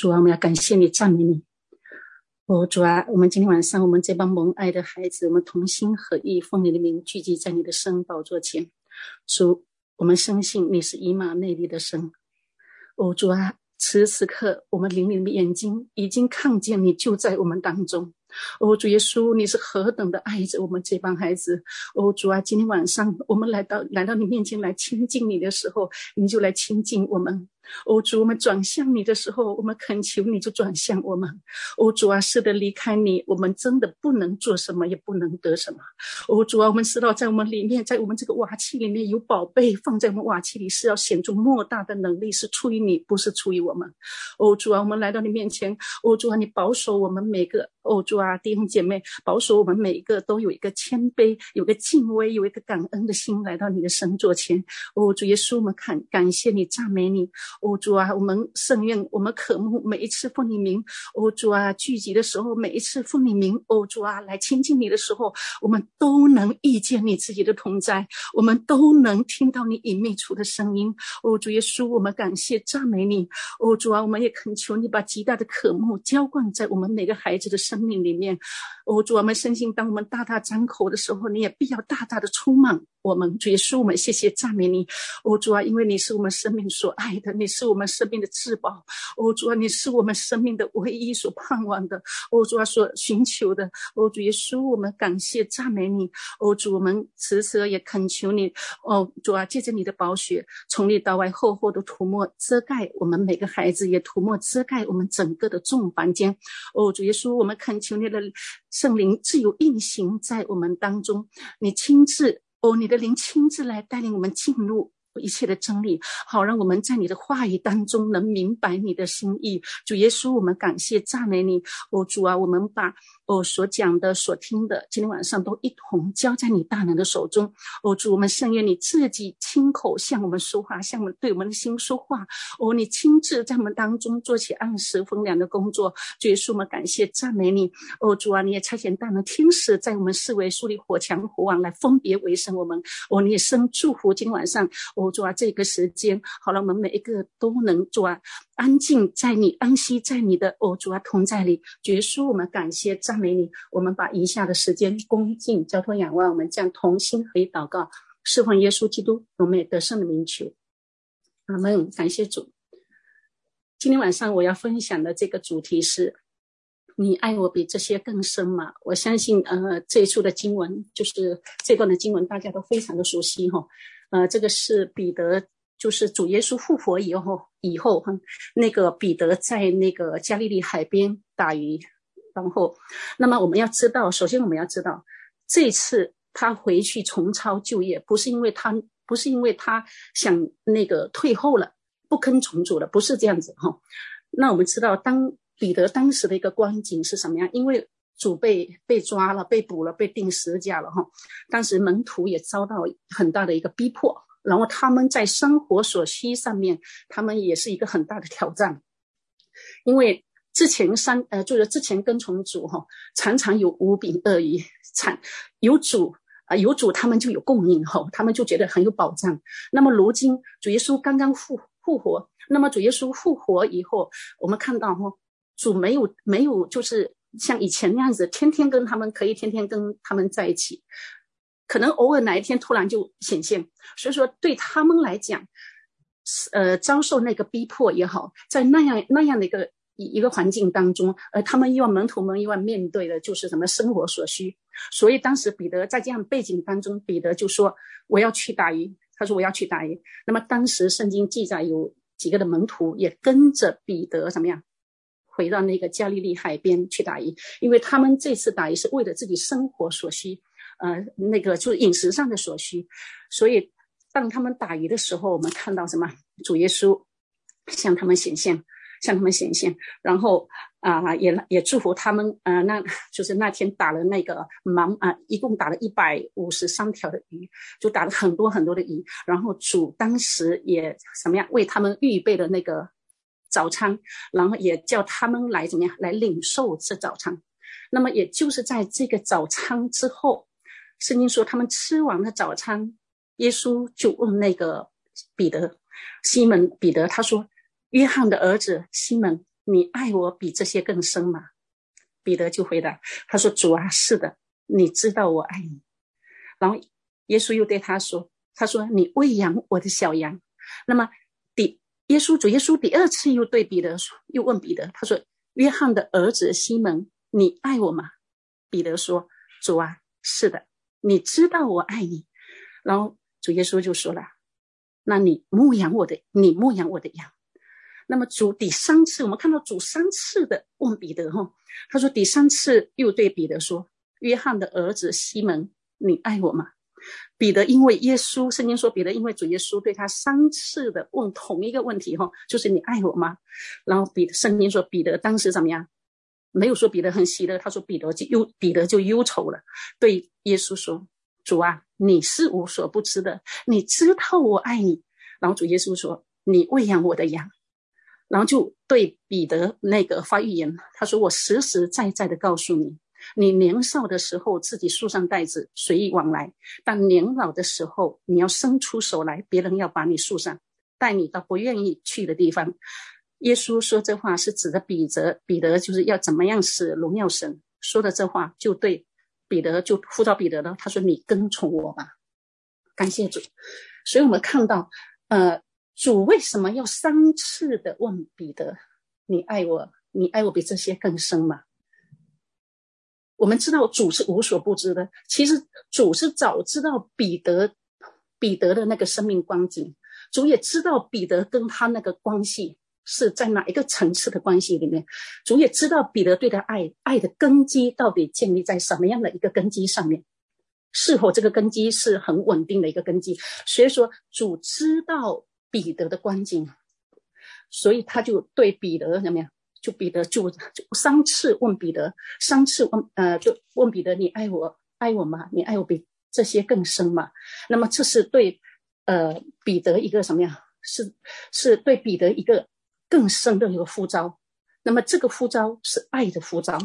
主啊，我们要感谢你，赞美你。哦，主啊，我们今天晚上，我们这帮蒙爱的孩子，我们同心合意，奉你的名聚集在你的圣宝座前。主，我们深信你是以马内利的神。哦，主啊，此时此刻，我们灵里的眼睛已经看见你就在我们当中。哦，主耶稣，你是何等的爱着我们这帮孩子。哦，主啊，今天晚上我们来到来到你面前来亲近你的时候，你就来亲近我们。哦，主，我们转向你的时候，我们恳求你就转向我们。哦，主啊，是的，离开你，我们真的不能做什么，也不能得什么。哦，主啊，我们知道在我们里面，在我们这个瓦器里面有宝贝，放在我们瓦器里是要显出莫大的能力，是出于你，不是出于我们。哦，主啊，我们来到你面前，哦，主啊，你保守我们每个。哦，主啊，弟兄姐妹，保守我们每一个都有一个谦卑，有个敬畏，有一个感恩的心来到你的神座前。哦，主耶稣，我们感感谢你，赞美你。哦，主啊，我们圣愿，我们渴慕每一次奉你名。哦，主啊，聚集的时候，每一次奉你名。哦，主啊，来亲近你的时候，我们都能遇见你自己的同在，我们都能听到你隐秘处的声音。哦，主耶稣，我们感谢赞美你。哦，主啊，我们也恳求你把极大的渴慕浇灌在我们每个孩子的身生命里面。哦，主啊，我们深信，当我们大大张口的时候，你也必要大大的充满。我们主耶稣，我们谢谢赞美你，哦主啊，因为你是我们生命所爱的，你是我们生命的至宝，哦主啊，你是我们生命的唯一所盼望的，哦主啊，所寻求的，哦主耶稣，我们感谢赞美你，哦主，我们此时也恳求你，哦主啊，借着你的宝血，从里到外厚厚的涂抹遮盖我们每个孩子，也涂抹遮盖我们整个的众房间，哦主耶稣，我们恳恳求你的圣灵自由运行在我们当中，你亲自。哦，你的灵亲自来带领我们进入一切的真理，好让我们在你的话语当中能明白你的心意。主耶稣，我们感谢赞美你。哦，主啊，我们把。哦，所讲的、所听的，今天晚上都一同交在你大能的手中。哦，主，我们圣愿你自己亲口向我们说话，向我们对我们的心说话。哦，你亲自在我们当中做起按时分粮的工作。主耶稣，我们感谢赞美你。哦，主啊，你也差遣大能天使在我们四围树立火墙火网来分别为圣我们。哦，你也生祝福今天晚上。哦，主啊，这个时间，好了，我们每一个都能做啊。安静在你，安息在你的哦，主啊，同在里。主耶稣，我们感谢赞美你。我们把以下的时间恭敬交托仰望，我们将同心合意祷告，侍奉耶稣基督，我们也得胜的名求。阿门。感谢主。今天晚上我要分享的这个主题是：你爱我比这些更深吗？我相信，呃，这一处的经文就是这段的经文，大家都非常的熟悉哈。呃，这个是彼得。就是主耶稣复活以后，以后哈，那个彼得在那个加利利海边打鱼，然后，那么我们要知道，首先我们要知道，这次他回去重操旧业，不是因为他不是因为他想那个退后了，不跟重组了，不是这样子哈。那我们知道，当彼得当时的一个光景是什么样？因为主被被抓了，被捕了，被钉十字架了哈。当时门徒也遭到很大的一个逼迫。然后他们在生活所需上面，他们也是一个很大的挑战，因为之前三呃，就是之前跟从主哈，常常有五饼二鱼，产有主啊、有主，他们就有供应哈，他们就觉得很有保障。那么如今主耶稣刚刚复复活，那么主耶稣复活以后，我们看到哈，主没有没有就是像以前那样子，天天跟他们可以天天跟他们在一起。可能偶尔哪一天突然就显现，所以说对他们来讲，呃，遭受那个逼迫也好，在那样那样的一个一一个环境当中，呃，他们又要门徒们又要面对的就是什么生活所需。所以当时彼得在这样背景当中，彼得就说：“我要去打鱼。”他说：“我要去打鱼。”那么当时圣经记载有几个的门徒也跟着彼得怎么样，回到那个加利利海边去打鱼，因为他们这次打鱼是为了自己生活所需。呃，那个就是饮食上的所需，所以当他们打鱼的时候，我们看到什么？主耶稣向他们显现，向他们显现，然后啊、也也祝福他们。呃，那就是那天打了那个忙啊、一共打了一百五十三条的鱼，就打了很多很多的鱼。然后主当时也什么样，为他们预备的那个早餐，然后也叫他们来怎么样来领受这早餐。那么也就是在这个早餐之后。圣经说，他们吃完了早餐，耶稣就问那个彼得，西门彼得，他说：“约翰的儿子西门，你爱我比这些更深吗？”彼得就回答：“他说，主啊，是的，你知道我爱你。”然后耶稣又对他说：“他说你喂养我的小羊。”那么第耶稣主耶稣第二次又对彼得说，又问彼得：“他说，约翰的儿子西门，你爱我吗？”彼得说：“主啊，是的，你知道我爱你。”然后主耶稣就说了：“那你牧养我的，你牧养我的羊。”那么主第三次，我们看到主三次的问彼得哈，他说第三次又对彼得说：“约翰的儿子西门，你爱我吗？”彼得因为耶稣，圣经说彼得因为主耶稣对他三次的问同一个问题哈，就是你爱我吗？然后彼得圣经说彼得当时怎么样？没有说彼得很喜乐，他说彼得就忧，彼得就忧愁了，对耶稣说：“主啊，你是无所不知的，你知道我爱你。”然后主耶稣说：“你喂养我的羊。”然后就对彼得那个发预言，他说：“我实实在在的告诉你，你年少的时候自己束上带子随意往来，但年老的时候你要伸出手来，别人要把你束上，带你到不愿意去的地方。”耶稣说这话是指的彼得，彼得就是要怎么样使荣耀神。说的这话就对彼得就呼召彼得了，他说：“你跟从我吧。”感谢主。所以我们看到，呃。主为什么要三次的问彼得：“你爱我？你爱我比这些更深吗？”我们知道主是无所不知的，其实主是早知道彼得彼得的那个生命光景，主也知道彼得跟他那个关系是在哪一个层次的关系里面，主也知道彼得对他爱爱的根基到底建立在什么样的一个根基上面，是否这个根基是很稳定的一个根基？所以说，主知道。彼得的光景，所以他就对彼得怎么样？就彼得就就三次问彼得，三次问呃，就问彼得：“你爱我，爱我吗？你爱我比这些更深吗？”那么这是对呃彼得一个什么呀？是是对彼得一个更深的一个呼召。那么这个呼召是爱的呼召。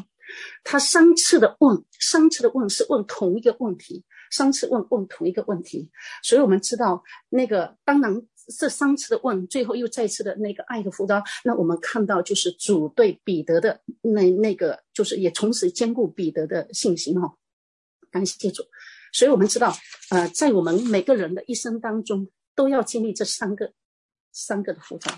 他三次的问，三次的问是问同一个问题，三次问问同一个问题。所以我们知道那个当然。这三次的问，最后又再次的那个爱的呼召，那我们看到就是主对彼得的那那个，就是也同时兼顾彼得的信心哈、哦。感谢主，所以我们知道，呃，在我们每个人的一生当中，都要经历这三个三个的呼召。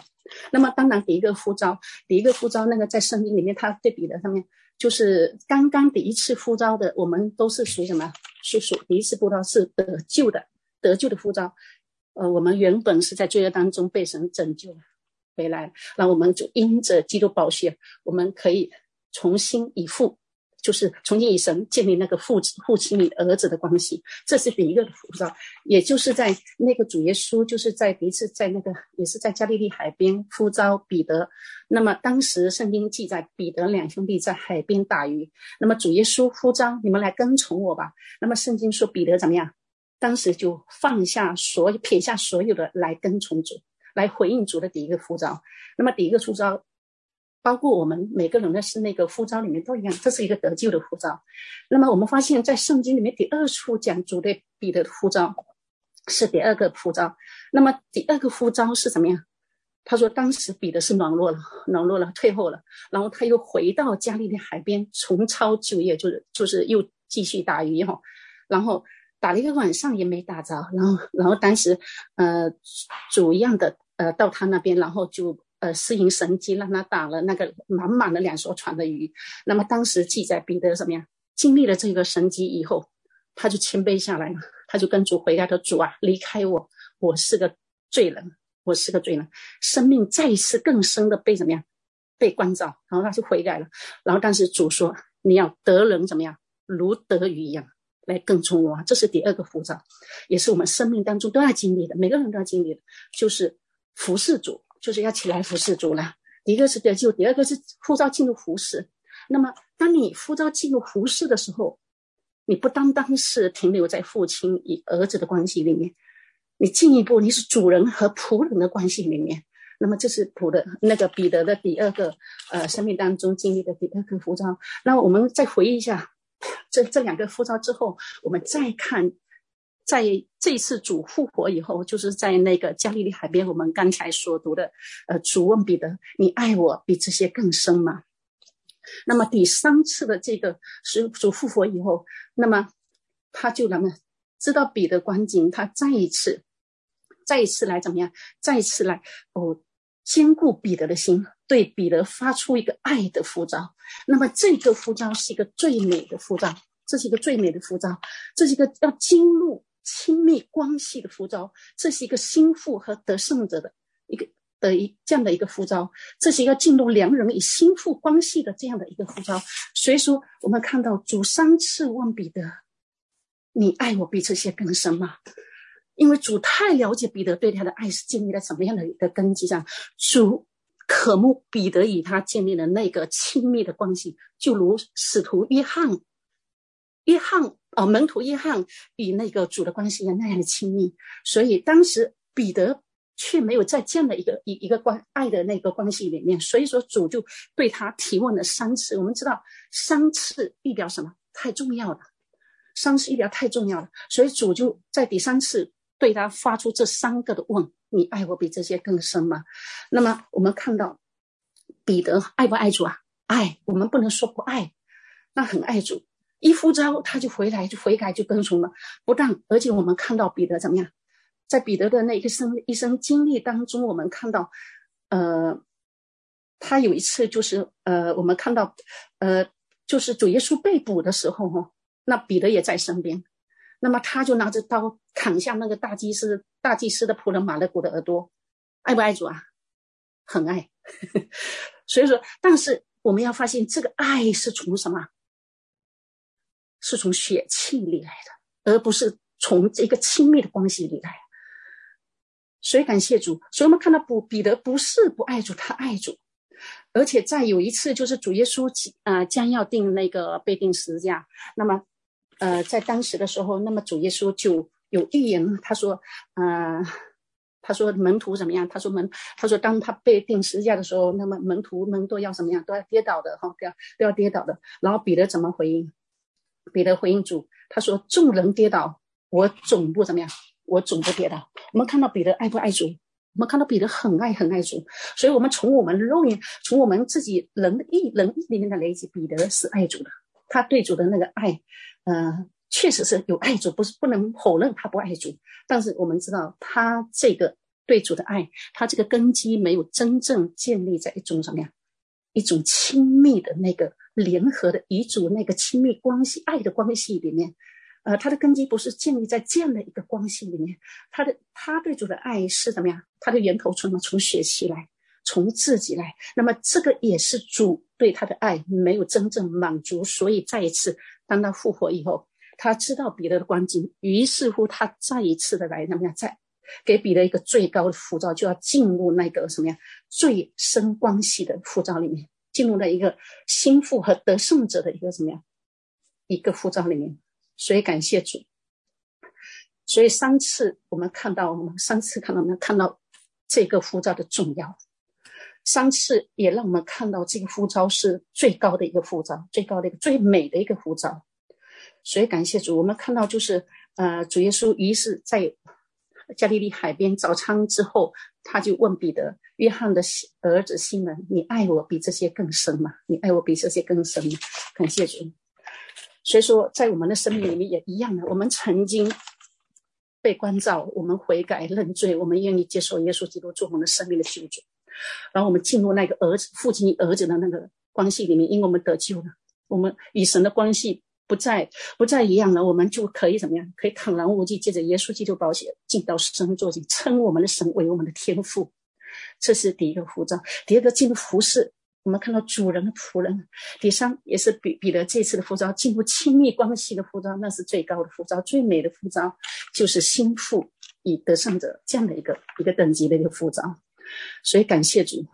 那么，当然第一个呼召，第一个呼召，那个在圣经里面，他对彼得上面，就是刚刚第一次呼召的，我们都是属于什么？是属第一次呼召是得救的，得救的呼召。呃，我们原本是在罪恶当中被神拯救回来，那我们就因着基督宝血，我们可以重新以父，就是重新与神建立那个父子、父亲与儿子的关系。这是第一个的呼召，也就是在那个主耶稣，就是在第一次在那个也是在加利利海边呼召彼得。那么当时圣经记载，彼得两兄弟在海边打鱼，那么主耶稣呼召你们来跟从我吧。那么圣经说彼得怎么样？当时就放下所有，撇下所有的来跟从主，来回应主的第一个呼召。那么第一个呼召，包括我们每个人的是那个呼召里面都一样，这是一个得救的呼召。那么我们发现，在圣经里面第二处讲主对彼得的呼召，是第二个呼召。那么第二个呼召是什么样？他说，当时彼得是软弱了，软弱了，退后了，然后他又回到加利利海边重操旧业，就是就是又继续打鱼哈，然后。打了一个晚上也没打着，然后，然后当时，呃，主一样的，呃，到他那边，然后就，呃，施行神迹，让他打了那个满满的两艘船的鱼。那么当时记载彼得怎么样？经历了这个神迹以后，他就谦卑下来了，他就跟主回答说：“主啊，离开我，我是个罪人，我是个罪人。”生命再一次更深的被怎么样？被关照，然后他就悔改了。然后当时主说：“你要得人怎么样？如得鱼一样。”来跟从我，这是第二个呼召，也是我们生命当中都要经历的，每个人都要经历的，就是服侍主，就是要起来服侍主了。第一个是得救，第二个是呼召进入服侍。那么，当你呼召进入服侍的时候，你不单单是停留在父亲与儿子的关系里面，你进一步你是主人和仆人的关系里面。那么，这是仆的那个彼得的第二个呃生命当中经历的第二个服装。那我们再回忆一下。这这两个呼召之后，我们再看在这次主复活以后，就是在那个加利利海边，我们刚才所读的，呃，主问彼得：“你爱我比这些更深吗？”那么第三次的这个是主复活以后，那么他就那么知道彼得光景，他再一次，再一次来怎么样？再一次来哦，坚固彼得的心，对彼得发出一个爱的呼召。那么这个呼召是一个最美的呼召，这是一个最美的呼召，这是一个要进入。亲密关系的呼召，这是一个心腹和得胜者的一个的一这样的一个呼召，这是一个进入良人与心腹关系的这样的一个呼召。所以说，我们看到主三次问彼得：“你爱我比这些更深吗？”因为主太了解彼得对他的爱是建立在什么样的一个根基上，主渴慕彼得与他建立了那个亲密的关系，就如使徒约翰，约翰。哦，门徒约翰与那个主的关系一样那样的亲密，所以当时彼得却没有在这样的一个一一个关爱的那个关系里面，所以说主就对他提问了三次。我们知道三次预表什么？太重要了，三次预表太重要了，所以主就在第三次对他发出这三个的问：你爱我比这些更深吗？那么我们看到彼得爱不爱主啊？爱，我们不能说不爱，那很爱主。一呼召，他就回来，就悔改，就跟从了。不但，而且我们看到彼得怎么样，在彼得的那一生一生经历当中，我们看到，呃，他有一次就是，呃，我们看到，呃，就是主耶稣被捕的时候，哈，那彼得也在身边，那么他就拿着刀砍下那个大祭司大祭司的仆人马勒古的耳朵，爱不爱主啊？很爱。所以说，但是我们要发现，这个爱是从什么？是从血气里来的，而不是从这个亲密的关系里来。所以感谢主，所以我们看到不彼得不是不爱主，他爱主，而且在有一次就是主耶稣呃将要定那个被定十字架，那么呃在当时的时候，那么主耶稣就有预言，他说呃他说门徒怎么样？他说门他说当他被钉十字架的时候，那么门徒们都要怎么样？都要跌倒的哈，都要都要跌倒的。然后彼得怎么回应？彼得回应主，他说：“众人跌倒，我总不怎么样，我总不跌倒。”我们看到彼得爱不爱主？我们看到彼得很爱很爱主，所以，我们从我们肉眼，从我们自己人意人意里面的累积，彼得是爱主的。他对主的那个爱，呃，确实是有爱主，不是不能否认他不爱主。但是我们知道，他这个对主的爱，他这个根基没有真正建立在一种什么样，一种亲密的那个。联合的遗嘱，那个亲密关系、爱的关系里面，呃，他的根基不是建立在这样的一个关系里面，他的他对主的爱是怎么样？他的源头从什么？从血气来，从自己来。那么这个也是主对他的爱没有真正满足，所以再一次当他复活以后，他知道彼得的光景，于是乎他再一次的来怎么样？再给彼得一个最高的呼召，就要进入那个什么呀？最深关系的呼召里面。进入了一个心腹和得胜者的一个什么样一个呼召里面，所以感谢主。所以三次我们看到，我们三次看到，我们看到这个呼召的重要。三次也让我们看到这个呼召是最高的一个呼召，最高的一个最美的一个呼召。所以感谢主，我们看到就是呃，主耶稣于是在加利利海边早餐之后，他就问彼得。约翰的儿子西门，你爱我比这些更深吗？你爱我比这些更深吗？感谢主。所以说，在我们的生命里面也一样的，我们曾经被关照，我们悔改认罪，我们愿意接受耶稣基督做我们的生命的救主，然后我们进入那个儿子父亲儿子的那个关系里面，因为我们得救了，我们与神的关系不再不再一样了，我们就可以怎么样？可以坦然无惧，借着耶稣基督宝血进到神座前，称我们的神为我们的天父。这是第一个呼召，第二个进入服侍，我们看到主人的仆人。第三也是彼彼得这次的呼召，进入亲密关系的呼召，那是最高的呼召，最美的呼召，就是心腹与得胜者这样的一个一个等级的一个呼召。所以感谢主，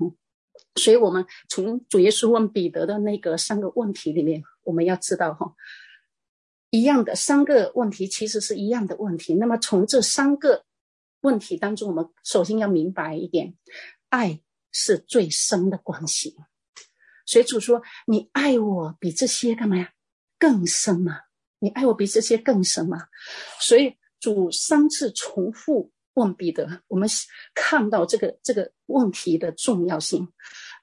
所以我们从主耶稣问彼得的那个三个问题里面，我们要知道哈，一样的三个问题其实是一样的问题。那么从这三个。问题当中，我们首先要明白一点，爱是最深的关系。所以主说：“你爱我比这些干嘛呀？更深吗？你爱我比这些更深吗？”所以主三次重复问彼得，我们看到这个这个问题的重要性。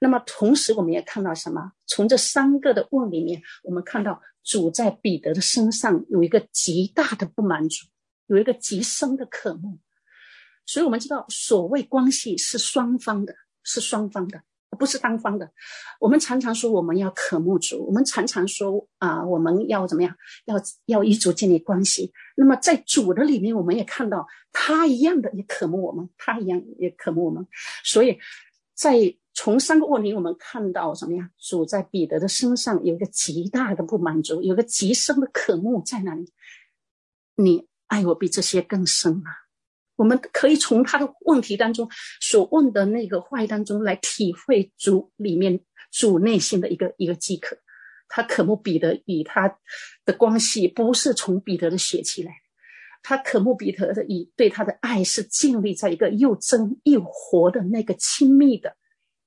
那么同时，我们也看到什么？从这三个的问里面，我们看到主在彼得的身上有一个极大的不满足，有一个极深的渴慕。所以，我们知道，所谓关系是双方的，是双方的。不是单方的，我们常常说我们要渴慕主，我们常常说啊，我们要怎么样？要要与主建立关系。那么在主的里面，我们也看到他一样的也渴慕我们，他一样也渴慕我们。所以在从三个问题，我们看到什么呀？主在彼得的身上有一个极大的不满足，有个极深的渴慕在哪里？你爱我比这些更深啊！我们可以从他的问题当中所问的那个话语当中来体会主里面主内心的一个一个饥渴。他渴慕彼得与他的关系不是从彼得的血气来，他渴慕彼得的以对他的爱是建立在一个又真又活的那个亲密的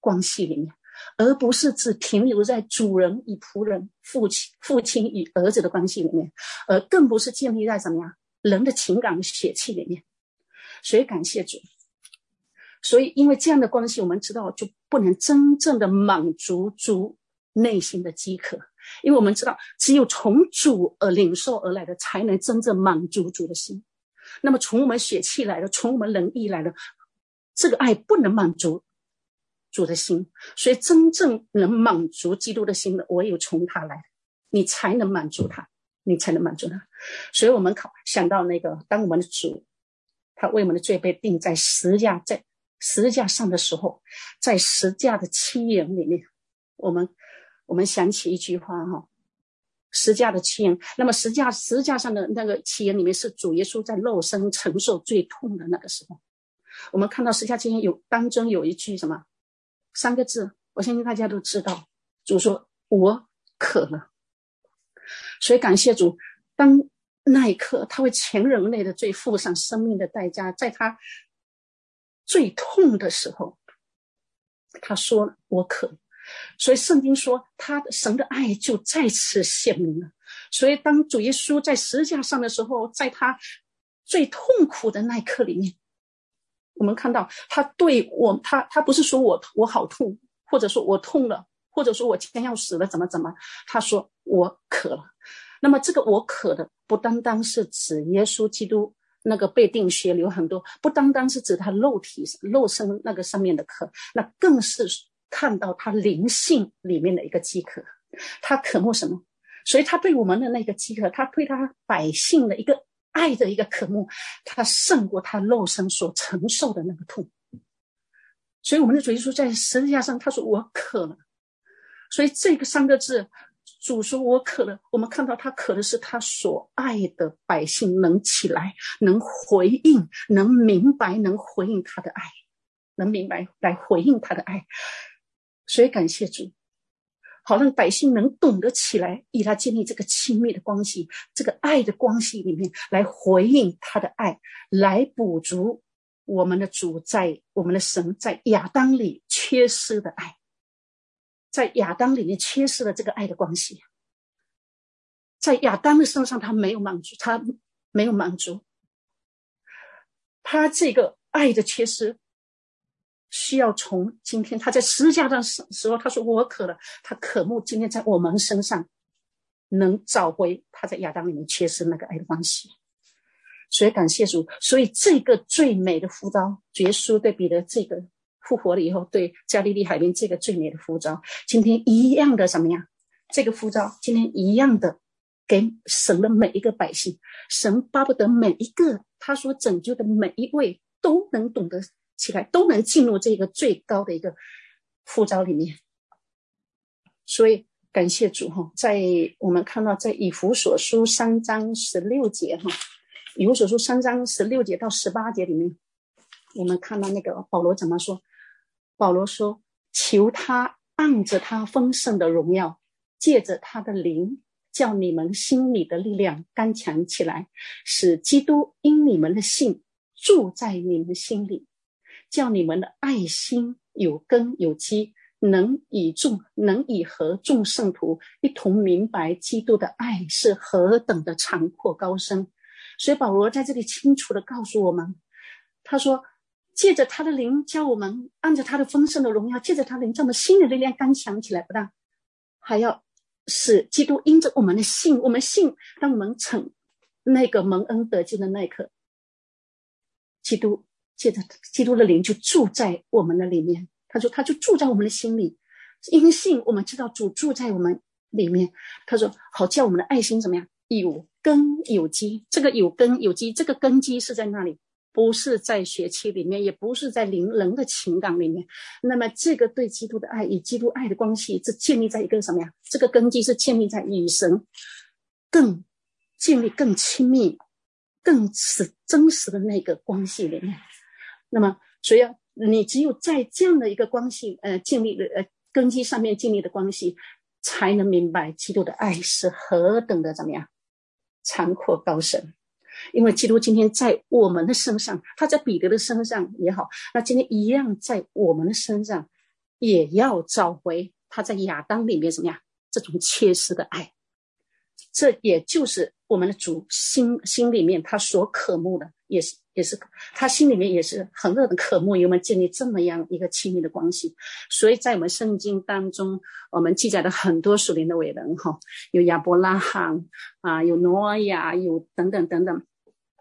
关系里面，而不是只停留在主人与仆人、父亲父亲与儿子的关系里面，而更不是建立在什么呀人的情感血气里面。所以感谢主，所以因为这样的关系，我们知道就不能真正的满足主内心的饥渴，因为我们知道只有从主而领受而来的，才能真正满足主的心。那么从我们血气来的，从我们仁义来的，这个爱不能满足主的心。所以真正能满足基督的心的，唯有从他来，你才能满足他，你才能满足他。所以我们考想到那个，当我们的主。他为我们的罪被钉在十架，在十字架上的时候，在十架的七言里面，我们我们想起一句话哈，十架的七言。那么十架十字架上的那个七言里面，是主耶稣在肉身承受最痛的那个时候。我们看到十架七言有当中有一句什么三个字，我相信大家都知道，主说：“我渴了。”所以感谢主，当。那一刻，他为全人类的罪付上生命的代价，在他最痛的时候，他说：“我渴。”所以圣经说，他的神的爱就再次显明了。所以当主耶稣在十字架上的时候，在他最痛苦的那一刻里面，我们看到他对我，他他不是说我我好痛，或者说我痛了，或者说我今天要死了，怎么怎么？他说我渴了。那么这个我渴的不单单是指耶稣基督那个被钉血流很多，不单单是指他肉体肉身那个上面的渴，那更是看到他灵性里面的一个饥渴。他渴慕什么？所以他对我们的那个饥渴，他对他百姓的一个爱的一个渴慕，他胜过他肉身所承受的那个痛。所以我们的主耶稣在十字架上，他说我渴了。所以这个三个字。主说：“我渴了。”我们看到他渴的是他所爱的百姓能起来，能回应，能明白，能回应他的爱，能明白来回应他的爱。所以感谢主，好让百姓能懂得起来，与他建立这个亲密的关系，这个爱的关系里面来回应他的爱，来补足我们的主在我们的神在亚当里缺失的爱。在亚当里面缺失了这个爱的关系，在亚当的身上他没有满足，他没有满足，他这个爱的缺失，需要从今天他在十字架的时时候，他说我渴了，他渴慕今天在我们身上能找回他在亚当里面缺失那个爱的关系，所以感谢主，所以这个最美的呼召，耶稣对彼得这个。复活了以后，对加利利海边这个最美的呼召，今天一样的什么呀？这个呼召今天一样的给神的每一个百姓，神巴不得每一个他所拯救的每一位都能懂得起来，都能进入这个最高的一个呼召里面。所以感谢主哈，在我们看到在以弗所书三章十六节哈，以弗所书三章十六节到十八节里面，我们看到那个保罗怎么说？保罗说：“求他按着他丰盛的荣耀，借着他的灵，叫你们心里的力量刚强起来，使基督因你们的信住在你们心里，叫你们的爱心有根有基，能以众能以和众圣徒一同明白基督的爱是何等的长阔高深。”所以保罗在这里清楚的告诉我们，他说，借着他的灵，教我们按着他的丰盛的荣耀，借着他的灵，叫我们心里的力量刚强起来，不但还要使基督因着我们的信，我们信，当我们成那个蒙恩得救的那一刻，基督借着基督的灵就住在我们的里面。他说，他就住在我们的心里，因信我们知道主住在我们里面。他说，好叫我们的爱心怎么样？有根有基，这个有根有基，这个根基是在那里，不是在血气里面，也不是在灵人的情感里面。那么，这个对基督的爱与基督爱的关系，是建立在一个什么呀？这个根基是建立在与神更建立更亲密、更是真实的那个关系里面。那么，所以你只有在这样的一个关系，呃，建立的呃根基上面建立的关系，才能明白基督的爱是何等的怎么样？长阔高深，因为基督今天在我们的身上，他在彼得的身上也好，那今天一样在我们的身上，也要找回他在亚当里面怎么样这种切实的爱，这也就是我们的主心心里面他所渴慕的，也是。也是，他心里面也是很热的渴慕，与我们建立这么样一个亲密的关系。所以在我们圣经当中，我们记载了很多属灵的伟人，哈，有亚伯拉罕啊，有挪亚，有等等等等，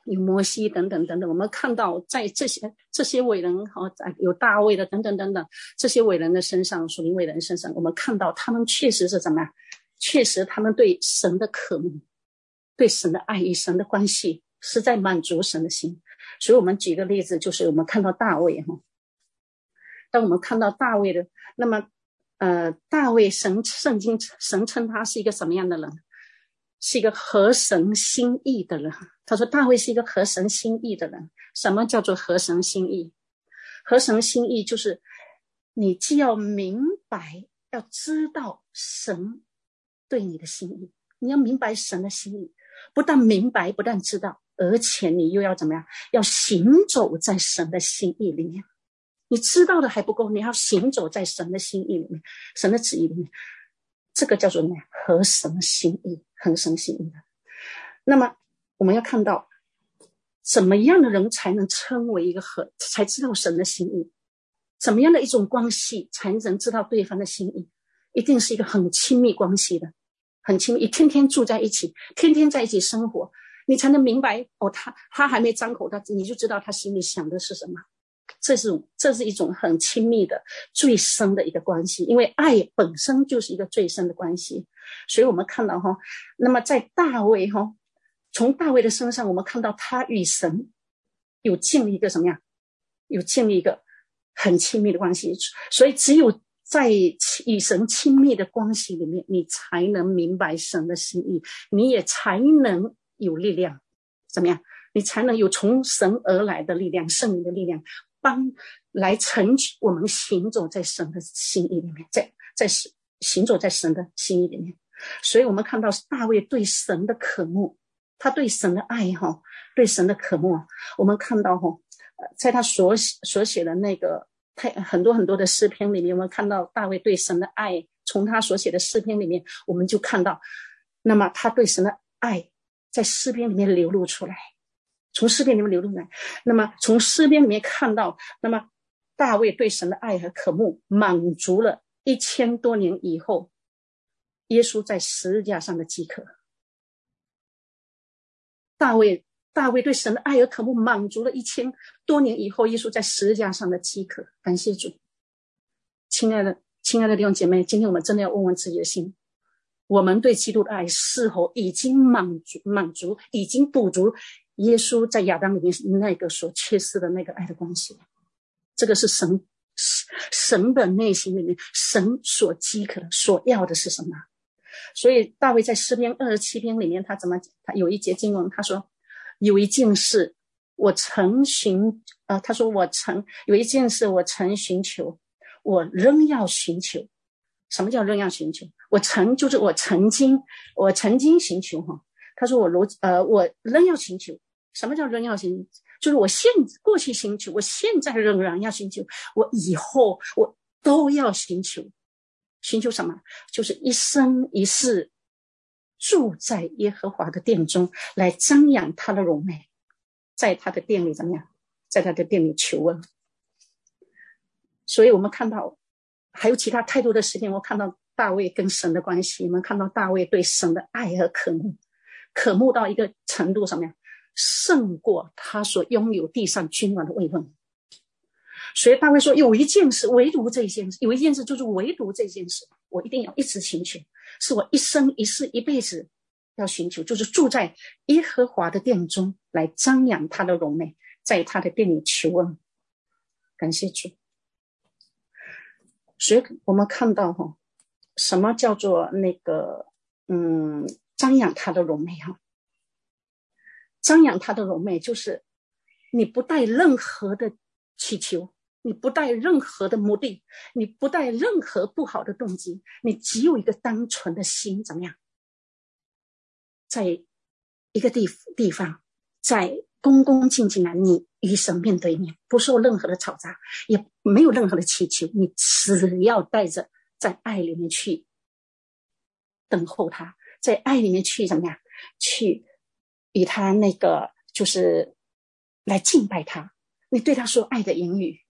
有摩西等等等等。我们看到在这些这些伟人，哈，有大卫的等等等等这些伟人的身上，属灵伟人身上，我们看到他们确实是怎么样？确实他们对神的渴慕，对神的爱与神的关系，是在满足神的心。所以我们举个例子，就是我们看到大卫哈，当我们看到大卫的，那么，呃，大卫神圣经神称他是一个什么样的人？是一个合神心意的人。他说大卫是一个合神心意的人。什么叫做合神心意？合神心意就是你既要明白，要知道神对你的心意，你要明白神的心意，不但明白，不但知道。而且你又要怎么样？要行走在神的心意里面。你知道的还不够，你要行走在神的心意里面，神的旨意里面。这个叫做什么呀？合神心意，合神心意的。那么我们要看到，怎么样的人才能称为一个合？才知道神的心意？怎么样的一种关系才能知道对方的心意？一定是一个很亲密关系的，很亲密，天天住在一起，天天在一起生活。你才能明白哦，他他还没张口，他你就知道他心里想的是什么。这是这是一种很亲密的、最深的一个关系，因为爱本身就是一个最深的关系。所以我们看到哈，那么在大卫哈，从大卫的身上，我们看到他与神有建立一个什么样？有建立一个很亲密的关系。所以只有在与神亲密的关系里面，你才能明白神的心意，你也才能。有力量，怎么样？你才能有从神而来的力量，圣灵的力量，帮来成全我们行走在神的心意里面，在在行行走在神的心意里面。所以我们看到大卫对神的渴慕，他对神的爱哈，对神的渴慕。我们看到哈，在他所写所写的那个太很多很多的诗篇里面，我们看到大卫对神的爱，从他所写的诗篇里面，我们就看到，那么他对神的爱。在诗篇里面流露出来，从诗篇里面流露出来。那么从诗篇里面看到，那么大卫对神的爱和渴慕满足了一千多年以后，耶稣在十字架上的饥渴。大卫大卫对神的爱和渴慕满足了一千多年以后，耶稣在十字架上的饥渴。感谢主，亲爱的亲爱的弟兄姐妹，今天我们真的要问问自己的心。我们对基督的爱是否已经满足？满足已经补足耶稣在亚当里面那个所缺失的那个爱的关系？这个是神神的内心里面，神所饥渴、所要的是什么？所以大卫在诗篇二十七篇里面，他怎么？他有一节经文，他说：“有一件事我曾寻，呃，他说我曾有一件事我曾寻求，我仍要寻求。什么叫仍要寻求？”我曾就是我曾经，我曾经寻求哈。他说我如呃，我仍要寻求。什么叫仍要寻求？就是我现过去寻求，我现在仍然要寻求，我以后我都要寻求。寻求什么？就是一生一世住在耶和华的殿中，来瞻仰他的荣美，在他的殿里怎么样？在他的殿里求问。所以我们看到还有其他太多的事情，我看到大卫跟神的关系，我们看到大卫对神的爱和渴慕，渴慕到一个程度，什么呀？胜过他所拥有地上君王的位分。所以大卫说：“有一件事，唯独这件事，有一件事就是唯独这件事，我一定要一直寻求，是我一生一世一辈子要寻求，就是住在耶和华的殿中，来张扬他的荣美，在他的殿里求问。感谢主。所以我们看到哈，什么叫做那个嗯，张扬他的荣美哈？张扬他的荣美，就是你不带任何的祈求。”你不带任何的目的，你不带任何不好的动机，你只有一个单纯的心，怎么样？在一个地地方，在恭恭敬敬的你与神面对面，不受任何的吵杂，也没有任何的祈求，你只要带着在爱里面去等候他，在爱里面去怎么样？去与他那个就是来敬拜他，你对他说爱的言语。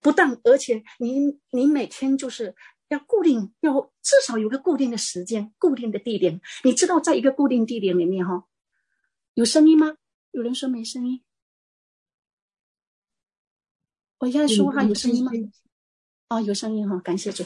不但，而且你你每天就是要固定，要至少有个固定的时间、固定的地点。你知道，在一个固定地点里面，哈，有声音吗？有人说没声音。我现在说话有声音吗？哦，有声音哈，感谢主。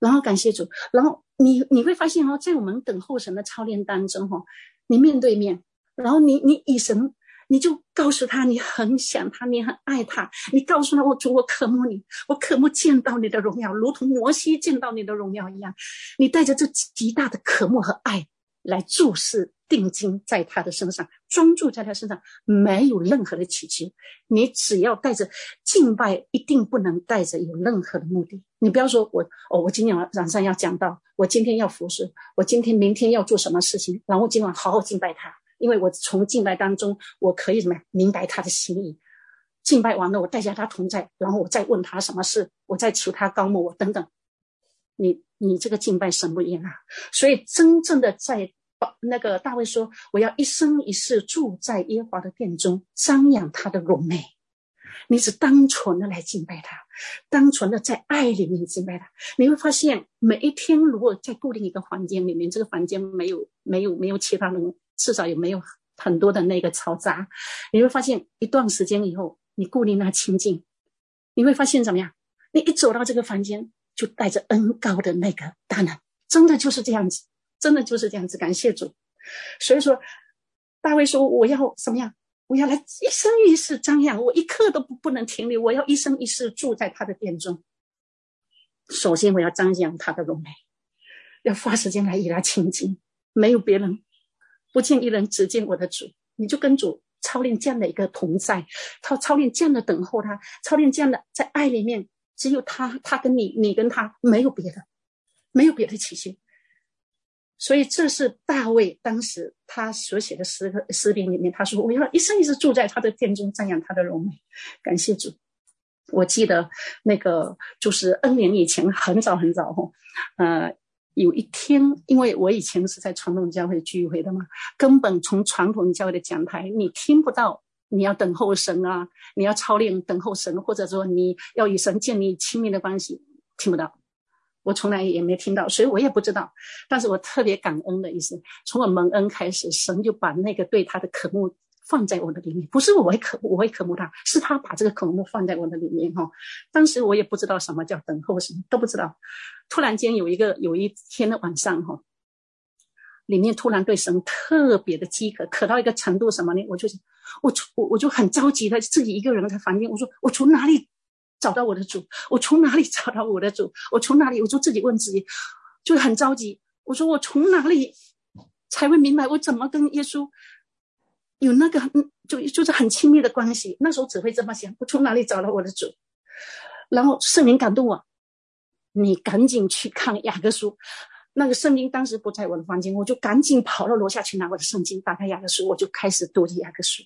然后感谢主，然后你你会发现哦，在我们等候神的操练当中，哈，你面对面，然后你你以神。你就告诉他，你很想他，你很爱他。你告诉他，我主，我渴慕你，我渴慕见到你的荣耀，如同摩西见到你的荣耀一样。你带着这极大的渴慕和爱来注视、定睛在他的身上，专注在他身上，没有任何的祈求。你只要带着敬拜，一定不能带着有任何的目的。你不要说我哦，我今天晚上要讲到，我今天要服侍，我今天明天要做什么事情，然后今晚好好敬拜他。因为我从敬拜当中，我可以怎么样明白他的心意？敬拜完了，我带下他同在，然后我再问他什么事，我再求他膏抹我等等。你你这个敬拜神不一样啊！所以真正的在那个大卫说：“我要一生一世住在耶和华的殿中，瞻仰他的荣美。”你只单纯的来敬拜他，单纯的在爱里面敬拜他，你会发现每一天如果在固定一个房间里面，这个房间没有没有没有其他人。至少也没有很多的那个嘈杂，你会发现一段时间以后，你固定那清静，你会发现怎么样？你一走到这个房间，就带着恩膏的那个大能，真的就是这样子，真的就是这样子。感谢主。所以说，大卫说：“我要怎么样？我要来一生一世张扬，我一刻都不不能停留，我要一生一世住在他的殿中。首先，我要张扬他的荣美，要花时间来与他亲近，没有别人。”不见一人，只见我的主。你就跟主操练这样的一个同在，操操练这样的等候他，操练这样的在爱里面，只有他，他跟你，你跟他，没有别的，没有别的奇迹。所以这是大卫当时他所写的诗诗篇里面，他说：“我要一生一世住在他的殿中，瞻仰他的荣美。”感谢主。我记得那个就是 N 年以前，很早很早哈，呃。有一天，因为我以前是在传统教会聚会的嘛，根本从传统教会的讲台，你听不到你要等候神啊，你要操练等候神，或者说你要与神建立亲密的关系，听不到。我从来也没听到，所以我也不知道。但是我特别感恩的意思，从我蒙恩开始，神就把那个对他的渴慕。放在我的里面，不是我会渴，我会渴慕他，是他把这个渴慕放在我的里面哈。当时我也不知道什么叫等候神，都不知道。突然间有一个有一天的晚上哈，里面突然对神特别的饥渴，渴到一个程度什么呢？我就是我我我就很着急的自己一个人在房间，我说我从哪里找到我的主？我从哪里找到我的主？我从哪里？我就自己问自己，就很着急。我说我从哪里才会明白我怎么跟耶稣？有那个，就就是很亲密的关系。那时候只会这么想：我从哪里找到我的主？然后圣灵感动我，你赶紧去看雅各书。那个圣经当时不在我的房间，我就赶紧跑到楼下去拿我的圣经，打开雅各书，我就开始读雅各书。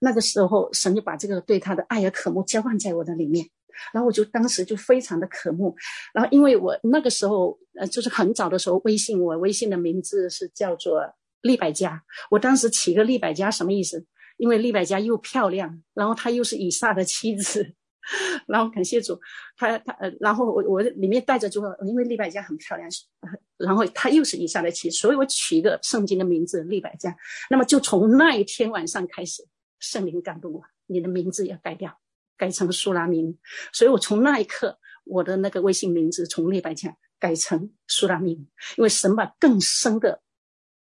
那个时候，神就把这个对他的爱和渴慕浇灌在我的里面。然后我就当时就非常的渴慕，然后因为我那个时候呃就是很早的时候，微信我微信的名字是叫做利百家，我当时起个利百家什么意思？因为利百家又漂亮，然后她又是以撒的妻子，然后感谢主，他他呃，然后我我里面带着主，因为利百加很漂亮，然后他又是以撒的妻，所以我取一个圣经的名字利百加。那么就从那一天晚上开始，圣灵感动我，你的名字要改掉，改成苏拉密。所以我从那一刻，我的那个微信名字从利百加改成苏拉密，因为神把更深的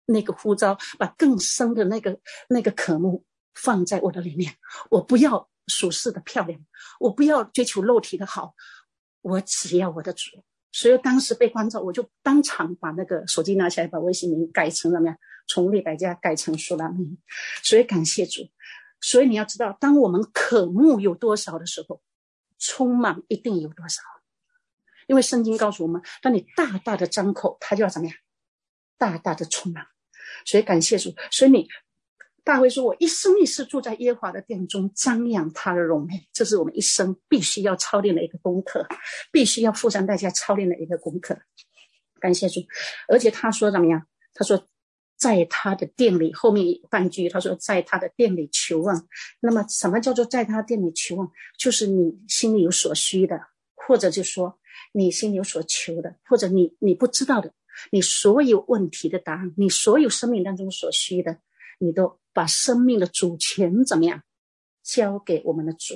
那个呼召，把更深的那个那个渴慕。放在我的里面，我不要属世的漂亮，我不要追求肉体的好，我只要我的主。所以当时被关照，我就当场把那个手机拿起来，把微信名改成了什么呀？从利百加改成苏拉米。所以感谢主。所以你要知道，当我们渴慕有多少的时候，匆忙一定有多少。因为圣经告诉我们，当你大大的张口，他就要怎么样？大大的匆忙。所以感谢主。所以你。大卫说：“我一生一世住在耶和华的殿中，瞻仰他的荣美，这是我们一生必须要操练的一个功课，必须要付上代价操练的一个功课。感谢主！而且他说怎么样？他说，在他的殿里，后面半句他说，在他的殿里求问。那么，什么叫做在他店里求问？就是你心里有所需的，或者就说你心里有所求的，或者你你不知道的，你所有问题的答案，你所有生命当中所需的，你都。”把生命的主权怎么样交给我们的主？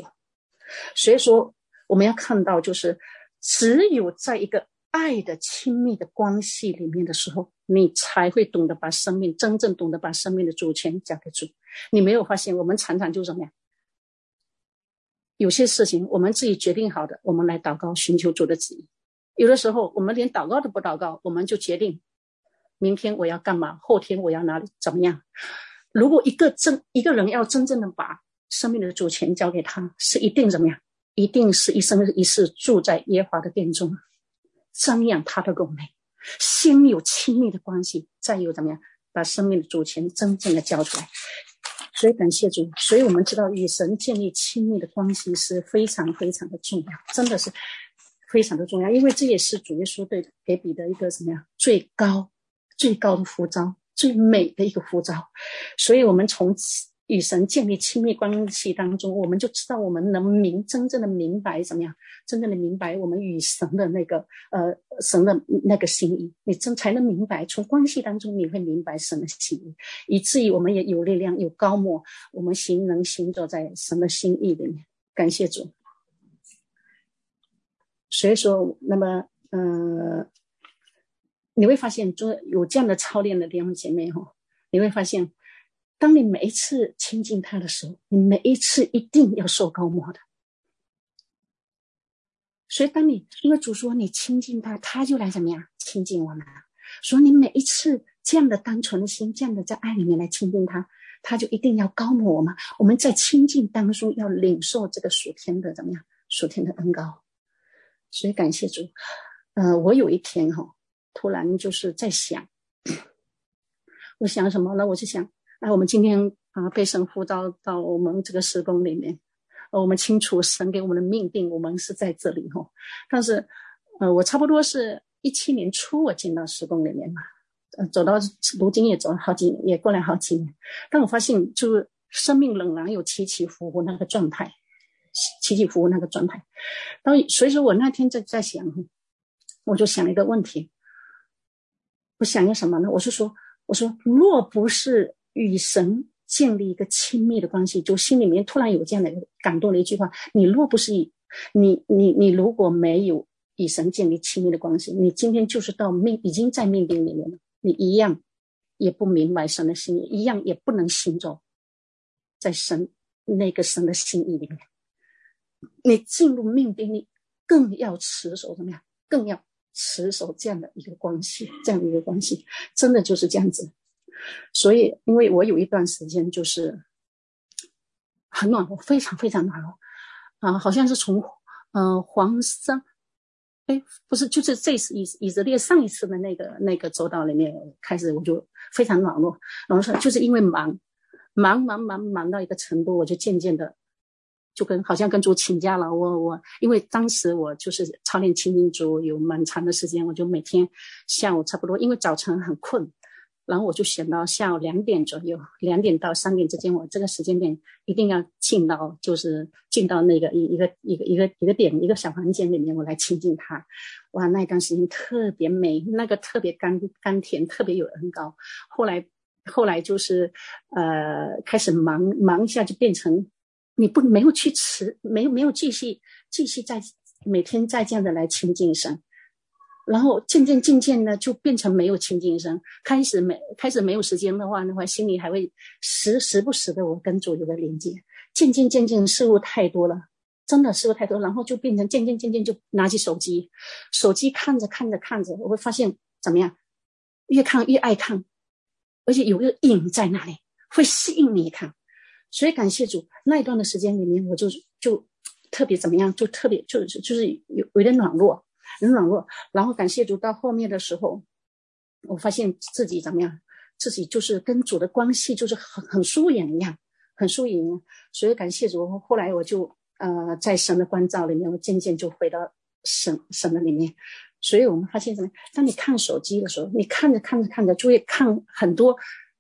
所以说，我们要看到，就是只有在一个爱的亲密的关系里面的时候，你才会懂得把生命真正懂得把生命的主权交给主。你没有发现，我们常常就怎么样？有些事情我们自己决定好的，我们来祷告寻求主的旨意；有的时候，我们连祷告都不祷告，我们就决定明天我要干嘛，后天我要哪里怎么样。如果一个真一个人要真正的把生命的主权交给他，是一定怎么样？一定是一生一世住在耶和华的殿中，瞻仰他的荣美，先有亲密的关系，再有怎么样把生命的主权真正的交出来。所以感谢主，所以我们知道与神建立亲密的关系是非常非常的重要，真的是非常的重要，因为这也是主耶稣对给彼得一个什么样最高最高的呼召。最美的一个护照，所以，我们从与神建立亲密关系当中，我们就知道我们能明真正的明白怎么样，真正的明白我们与神的那个呃神的那个心意，你真才能明白。从关系当中，你会明白神的心意，以至于我们也有力量、有膏抹，我们行能行走在神的心意里面。感谢主。所以说，那么，嗯、你会发现，做有这样的操练的弟兄姐妹哈，你会发现，当你每一次亲近他的时候，你每一次一定要受高摩的。所以，当你因为主说你亲近他，他就来怎么样亲近我们。所以，你每一次这样的单纯的心，这样的在爱里面来亲近他，他就一定要高摩我们。我们在亲近当中要领受这个属天的怎么样属天的恩膏。所以，感谢主。呃，我有一天哈。突然就是在想，我想什么呢？我就想，哎，我们今天啊被神呼召到我们这个事工里面，我们清楚神给我们的命定，我们是在这里哈。但是，呃，我差不多是一七年初我进到事工里面嘛，呃，走到如今也走了好几，也过了好几年。但我发现，就是生命仍然有起起伏伏那个状态，起起伏伏那个状态。当所以说我那天在在想，我就想一个问题。我想要什么呢？我是说，我说，若不是与神建立一个亲密的关系，就心里面突然有这样的感动的一句话：你若不是以你你你如果没有与神建立亲密的关系，你今天就是到命已经在命定里面了，你一样也不明白神的心意，一样也不能行走在神那个神的心意里面。你进入命定，你更要持守怎么样？更要。持守这样的一个关系，这样的一个关系，真的就是这样子。所以，因为我有一段时间就是很暖和，非常非常暖和啊，好像是从嗯、黄山，哎，不是，就是这次以以色列上一次的那个那个走道里面开始，我就非常暖和。然后说，就是因为忙，忙忙忙忙到一个程度，我就渐渐的就跟好像跟主请假了。我我因为当时我就是操练亲近猪有蛮长的时间，我就每天下午差不多，因为早晨很困。然后我就想到下午两点左右，两点到三点之间，我这个时间点一定要进到，就是进到那个一一个一个一个一个点一个小房间里面，我来亲近他。哇，那一段时间特别美，那个特别甘甘甜，特别有恩高。后来后来就是呃开始忙忙一下，就变成你不没有去吃，没有没有继续继续在每天再这样的来亲近神。然后渐渐渐渐的就变成没有亲近神，开始没开始没有时间的话，的话心里还会时时不时的我跟主有个连接。渐渐渐渐事物太多了，真的事物太多，然后就变成渐渐渐渐就拿起手机，手机看着看着看着，我会发现怎么样，越看越爱看，而且有个瘾在那里，会吸引你看。所以感谢主，那一段的时间里面，我就就特别怎么样，就特别就是就是有有点软弱。很软弱，然后感谢主，到后面的时候，我发现自己怎么样？自己就是跟主的关系就是很很疏远一样，很疏远。所以感谢主，后来我就呃在神的关照里面，我渐渐就回到神神的里面。所以我们发现什么？当你看手机的时候，你看着看着看着，就会看很多，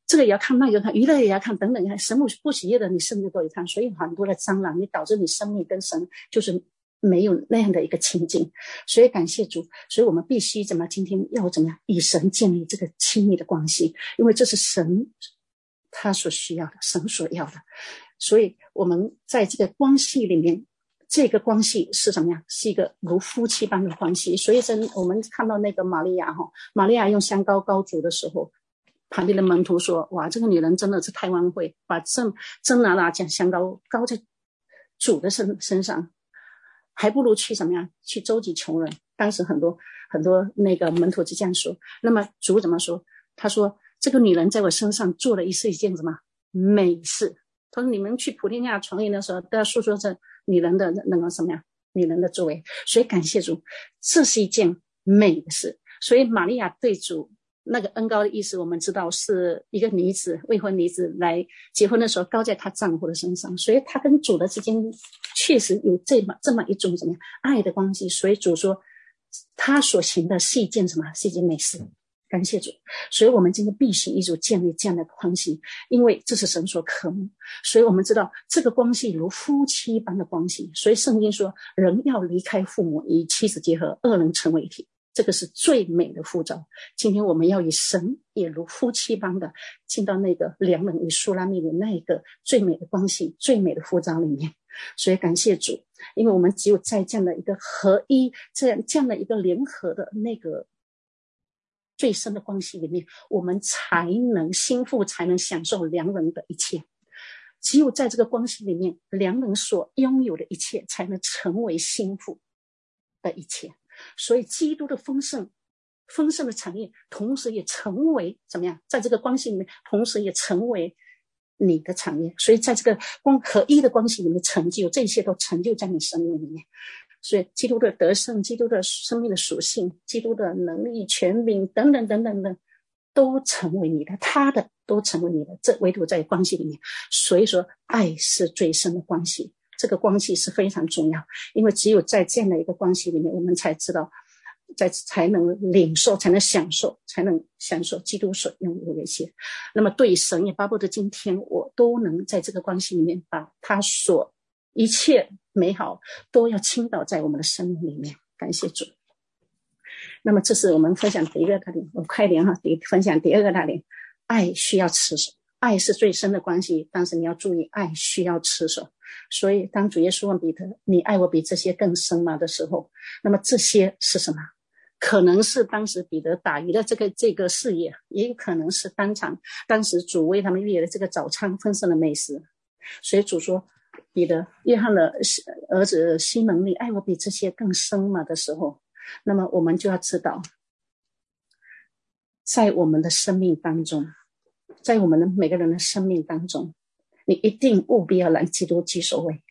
这个也要看，那个要看，娱乐也要看，等等，你看神不不喜悦的，你甚至都有看。所以很多的蟑螂，你导致你生命跟神就是。没有那样的一个情景，所以感谢主，所以我们必须怎么今天要怎么样与神建立这个亲密的关系，因为这是神他所需要的，神所要的，所以我们在这个关系里面，这个关系是什么样？是一个如夫妻般的关系。所以真我们看到那个玛利亚哈，玛利亚用香膏膏主的时候，旁边的门徒说：“哇，这个女人真的是太污秽，把真真拿拿将香膏膏在主的身身上。”还不如去什么呀？去周济穷人。当时很多很多那个门徒就这样说。那么主怎么说？他说：“这个女人在我身上做了一是一件什么美事？”他说：“你们去普天下传言的时候，都要诉说这女人的那个什么呀？女人的作为。所以感谢主，这是一件美事。所以玛利亚对主。”那个恩高的意思，我们知道是一个女子，未婚女子来结婚的时候高在她丈夫的身上，所以她跟主的之间确实有这么这么一种什么样爱的关系。所以主说，她所行的是一件什么？是一件美事。感谢主。所以我们今天必须一直建立这样的关系，因为这是神所渴慕。所以我们知道这个关系如夫妻般的关系。所以圣经说，人要离开父母，与妻子结合，二人成为一体。这个是最美的护照。今天我们要以神也如夫妻般的进到那个良人与苏拉密的那一个最美的关系、最美的护照里面。所以感谢主，因为我们只有在这样的一个合一、这样这样的一个联合的那个最深的关系里面，我们才能心腹才能享受良人的一切。只有在这个关系里面，良人所拥有的一切才能成为心腹的一切。所以，基督的丰盛、丰盛的产业，同时也成为怎么样？在这个关系里面，同时也成为你的产业。所以，在这个光合一的关系里面成就，这些都成就在你生命里面。所以，基督的得胜、基督的生命的属性、基督的能力、权柄等等等等的，都成为你的，他的都成为你的。这唯独在关系里面。所以说，爱是最深的关系。这个关系是非常重要，因为只有在这样的一个关系里面，我们才知道，在才能领受，才能享受，才能享受基督所拥有的一切。那么，对神也巴不得今天我都能在这个关系里面，把他所一切美好都要倾倒在我们的生命里面。感谢主。那么，这是我们分享第一个大点，我快点哈，第分享第二个大点，爱需要持守。爱是最深的关系，但是你要注意，爱需要持守。所以，当主耶稣问彼得：“你爱我比这些更深吗？”的时候，那么这些是什么？可能是当时彼得打鱼的这个这个事业，也有可能是当场当时主为他们预备的这个早餐丰盛的美食。所以主说：“彼得，约翰的儿子西门，你爱我比这些更深吗？”的时候，那么我们就要知道，在我们的生命当中。在我们的每个人的生命当中，你一定务必要让基督居首位。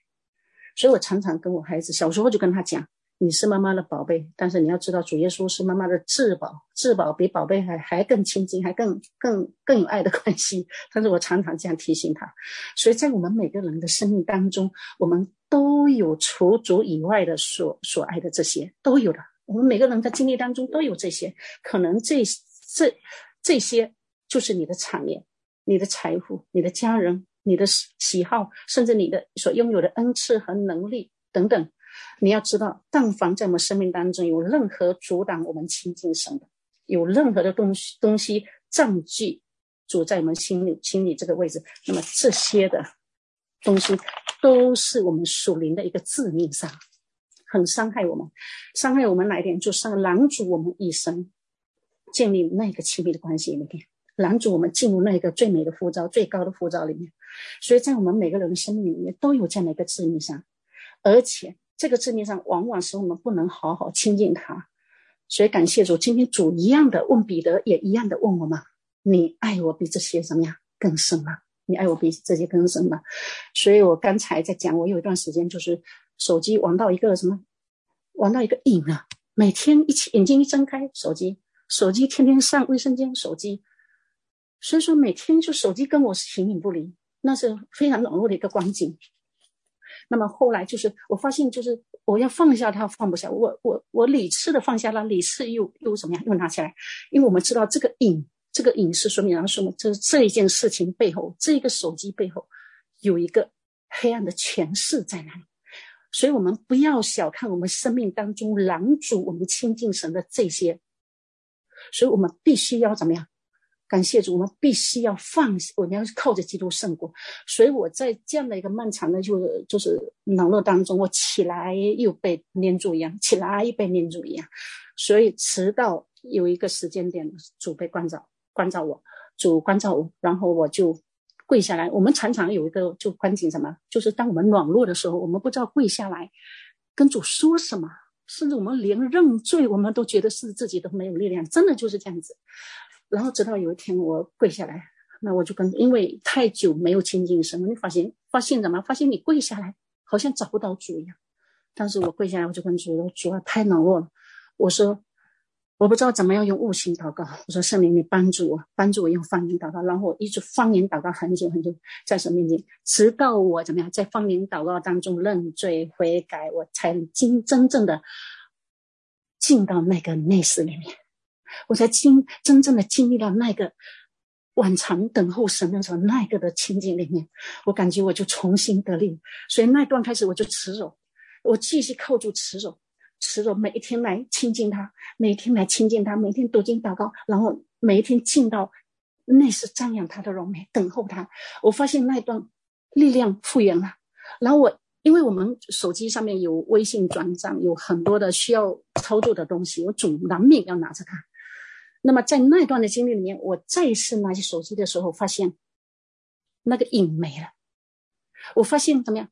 所以我常常跟我孩子，小时候就跟他讲，你是妈妈的宝贝，但是你要知道，主耶稣是妈妈的至宝，至宝比宝贝还还更亲近，还更更更有爱的关系。但是我常常这样提醒他，所以在我们每个人的生命当中，我们都有除主以外的所所爱的这些都有的。我们每个人在经历当中都有这些，可能这这这些就是你的产业、你的财富、你的家人、你的喜好，甚至你的所拥有的恩赐和能力等等。你要知道，但凡在我们生命当中有任何阻挡我们亲近神的，有任何的东西东西占据主在我们心里心里这个位置，那么这些的东西都是我们属灵的一个致命伤，很伤害我们。伤害我们哪一点？就是拦阻我们一生建立那个亲密的关系里面，拦阻我们进入那一个最美的护照、最高的护照里面。所以在我们每个人的生命里面都有这样的一个致命伤，而且。这个字面上往往使我们不能好好亲近他，所以感谢主，今天主一样的问彼得，也一样的问我们：你爱我比这些怎么样更深吗？你爱我比这些更深吗？所以我刚才在讲，我有一段时间就是手机玩到一个什么，玩到一个瘾啊，每天一起眼睛一睁开，手机，手机天天上卫生间，手机，所以说每天就手机跟我是形影不离，那是非常冷落的一个光景。那么后来就是我发现，就是我要放下它，放不下。我我我理智的放下了，理智又又怎么样？又拿起来，因为我们知道这个瘾，这个瘾是说明，然后说明这这一件事情背后，这个手机背后有一个黑暗的权势在那里。所以我们不要小看我们生命当中拦阻我们亲近神的这些，所以我们必须要怎么样？感谢主，我们必须要放下，我们要靠着基督胜过。所以我在这样的一个漫长的就，是就是冷落当中，我起来又被黏住一样，起来又被黏住一样。所以直到有一个时间点，主被关照，关照我，主关照我，然后我就跪下来。我们常常有一个就关紧什么，就是当我们软弱的时候，我们不知道跪下来跟主说什么，甚至我们连认罪，我们都觉得是自己都没有力量，真的就是这样子。然后直到有一天我跪下来，那我就跟，因为太久没有亲近神，你发现发现怎么？发现你跪下来好像找不到主一样。但是我跪下来，我就跟主说：“主啊，太冷落了。”我说：“我不知道怎么样用悟性祷告。”我说：“圣灵，你帮助我，帮助我用方言祷告。”然后我一直方言祷告很久很久，在神面前，直到我怎么样在方言祷告当中认罪悔改，我才经真正的进到那个内室里面。我才经真正的经历了那个晚长等候神的时候，那个的情景里面，我感觉我就重新得力。所以那段开始我就持守，我继续靠住持守，持守每一天来亲近他，每一天来亲近他，每天读经祷告，然后每一天进到内室瞻仰他的荣美，等候他。我发现那段力量复原了。然后我因为我们手机上面有微信转账，有很多的需要操作的东西，我总难免要拿着它。那么在那段的经历里面，我再次拿起手机的时候，发现那个影没了。我发现怎么样？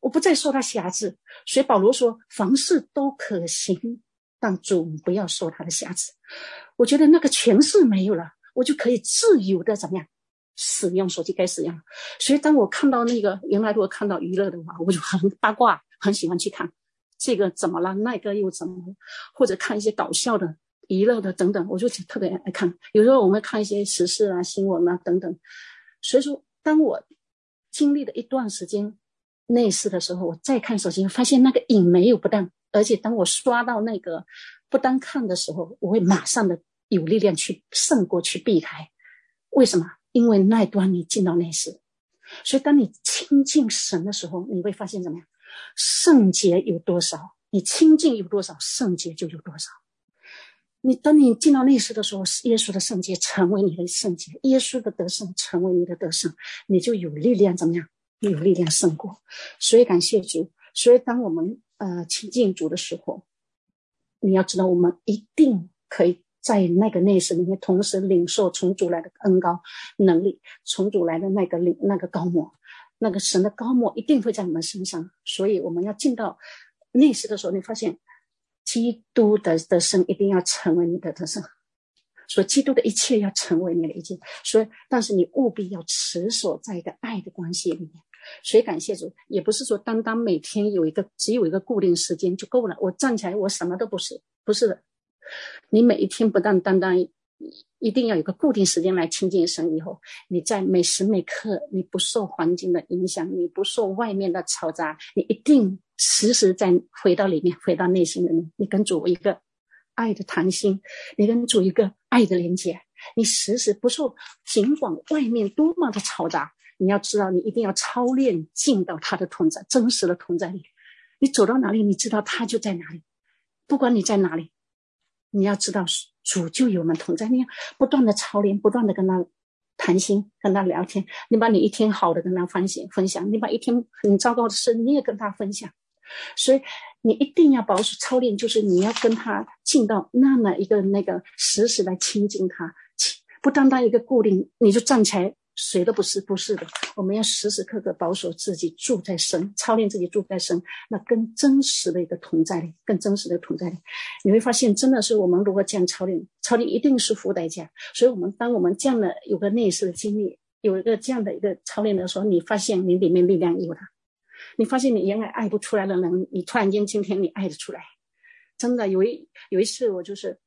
我不再受他辖制。所以保罗说：“凡事都可行，但总不要受他的辖制。”我觉得那个权势没有了，我就可以自由的怎么样使用手机该使用。所以当我看到那个原来如果看到娱乐的话，我就很八卦，很喜欢去看这个怎么了，那个又怎么了，或者看一些搞笑的。娱乐的等等，我就特别爱看。有时候我们看一些时事啊、新闻啊等等。所以说，当我经历了一段时间内视的时候，我再看手机，发现那个瘾没有不当，而且当我刷到那个不当看的时候，我会马上的有力量去胜过去避开。为什么？因为那一段你进到内视，所以当你亲近神的时候，你会发现怎么样？圣洁有多少，你亲近有多少，圣洁就有多少。你当你进到内室的时候，耶稣的圣洁成为你的圣洁，耶稣的得胜成为你的得胜，你就有力量怎么样？有力量胜过。所以感谢主。所以当我们呃亲近主的时候，你要知道，我们一定可以在那个内室里面同时领受从主来的恩高能力，从主来的那个领那个膏抹，那个神的膏抹一定会在我们身上。所以我们要进到内室的时候，你发现。基督的得胜一定要成为你的得胜，所以基督的一切要成为你的一切。所以，但是你务必要持守在一个爱的关系里面。所以感谢主，也不是说单单每天有一个只有一个固定时间就够了。我站起来，我什么都不是，不是的。你每一天不但单单一定要有个固定时间来亲近神，以后你在每时每刻，你不受环境的影响，你不受外面的嘈杂，你一定时时在回到里面，回到内心里面，你跟主一个爱的谈心，你跟主一个爱的连接，你时时不受，尽管外面多么的嘈杂。你要知道，你一定要操练进到他的同在，真实的同在里。你走到哪里，你知道他就在哪里。不管你在哪里，你要知道主就与我们同在。你要不断的操练，不断的跟他谈心，跟他聊天。你把你一天好的跟他分享分享，你把一天很糟糕的事你也跟他分享。所以你一定要保守操练，就是你要跟他进到那么一个那个时时来亲近他，不单单一个固定，你就站起来。谁都不是，不是的。我们要时时刻刻保守自己住在神，操练自己住在神，那更真实的一个同在里，更真实的同在里。你会发现，真的是我们如果这样操练，操练一定是付代价。所以，我们当我们这样的有个类似的经历，有一个这样的一个操练的时候，你发现你里面力量有了，你发现你原来爱不出来的人，你突然间今天你爱得出来。真的有一有一次，我就是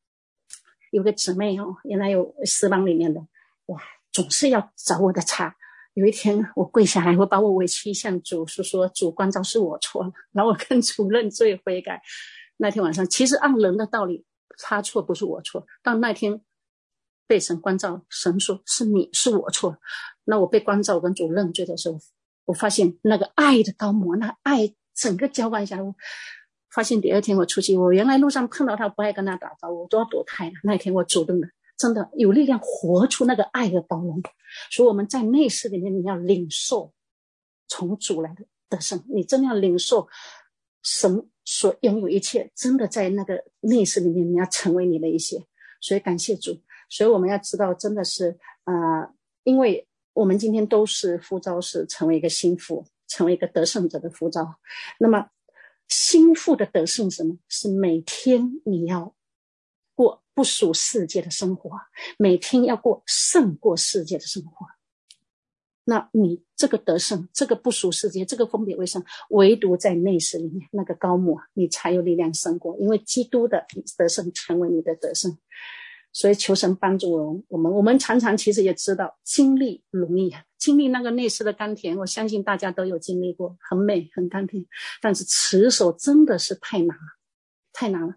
有个姊妹哦，原来有私房里面的，哇。总是要找我的茬。有一天我跪下来，我把我委屈向主诉说：“主关照是我错了。”然后我跟主认罪悔改。那天晚上，其实按人的道理，他错不是我错。但那天被神关照，神说是你是我错。那我被关照，跟主认罪的时候，我发现那个爱的高模，那爱整个浇灌下来，我发现第二天我出去，我原来路上碰到他不爱跟他打招呼，我都要躲开。那一天我主动的。真的有力量活出那个爱的包容，所以我们在内室里面，你要领受从主来的得胜，你真的要领受神所拥有一切，真的在那个内室里面，你要成为你的一些。所以感谢主，所以我们要知道，真的是啊、呃，因为我们今天都是呼召，是成为一个心腹，成为一个得胜者的呼召。那么心腹的得胜是什么？是每天你要。过不属世界的生活，每天要过胜过世界的生活。那你这个得胜，这个不属世界，这个分别为圣，唯独在内室里面那个膏抹，你才有力量胜过。因为基督的得胜成为你的得胜，所以求神帮助我们。我们我们常常其实也知道，经历容易，经历那个内室的甘甜，我相信大家都有经历过，很美很甘甜。但是持守真的是太难了，太难了。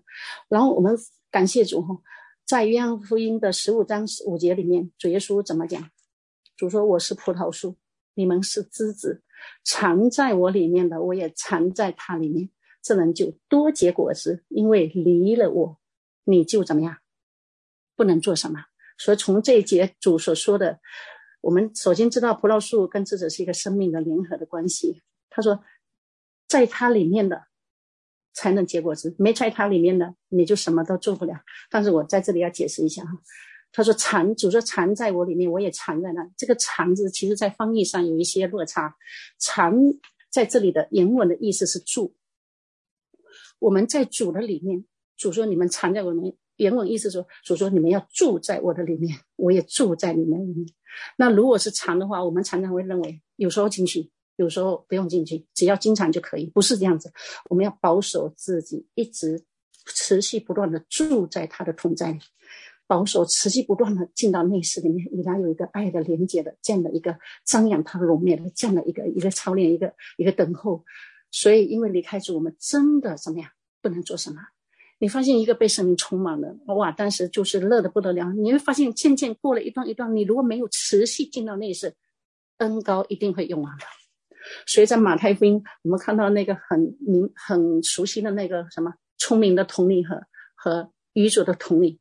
然后我们。感谢主哈，在约翰福音的十五章五节里面，主耶稣怎么讲？主说：“我是葡萄树，你们是枝子，藏在我里面的，我也藏在他里面。这人就多结果子，因为离了我，你就怎么样？不能做什么。所以从这一节主所说的，我们首先知道葡萄树跟枝子是一个生命的联合的关系。他说，在它里面的。”才能结果子，没在它里面的，你就什么都做不了。但是我在这里要解释一下哈，他说藏，主说藏在我里面，我也藏在那。这个藏字，其实在翻译上有一些落差。藏在这里的原文的意思是住。我们在主的里面，主说你们藏在我里面，原文意思说，主说你们要住在我的里面，我也住在你们里面。那如果是常的话，我们常常会认为有时候进去。有时候不用进去，只要经常就可以，不是这样子。我们要保守自己，一直持续不断的住在他的同在里，保守持续不断的进到内室里面，与他有一个爱的连接的这样的一个张扬他的容面的这样的一个一个操练，一个一个等候。所以，因为离开主，我们真的怎么样？不能做什么？你发现一个被生命充满了，哇！当时就是乐得不得了。你会发现，渐渐过了一段一段，你如果没有持续进到内室，恩膏一定会用完的。所以在马太福音，我们看到那个很明、很熟悉的那个什么聪明的童女和和愚拙的童女，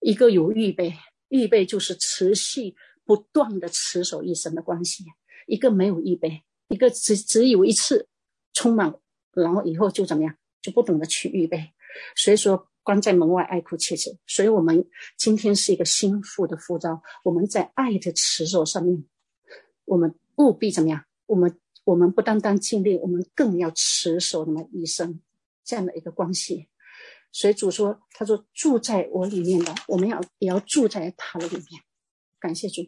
一个有预备，预备就是持续不断的持守一生的关系；一个没有预备，一个只只有一次充满，然后以后就怎么样，就不懂得去预备。所以说，关在门外爱哭切齿。所以我们今天是一个新妇的呼召，我们在爱的持守上面，我们务必怎么样？我们我们不单单尽力，我们更要持守那么一生这样的一个关系。所以主说：“他说住在我里面的，我们要也要住在他的里面。感谢主，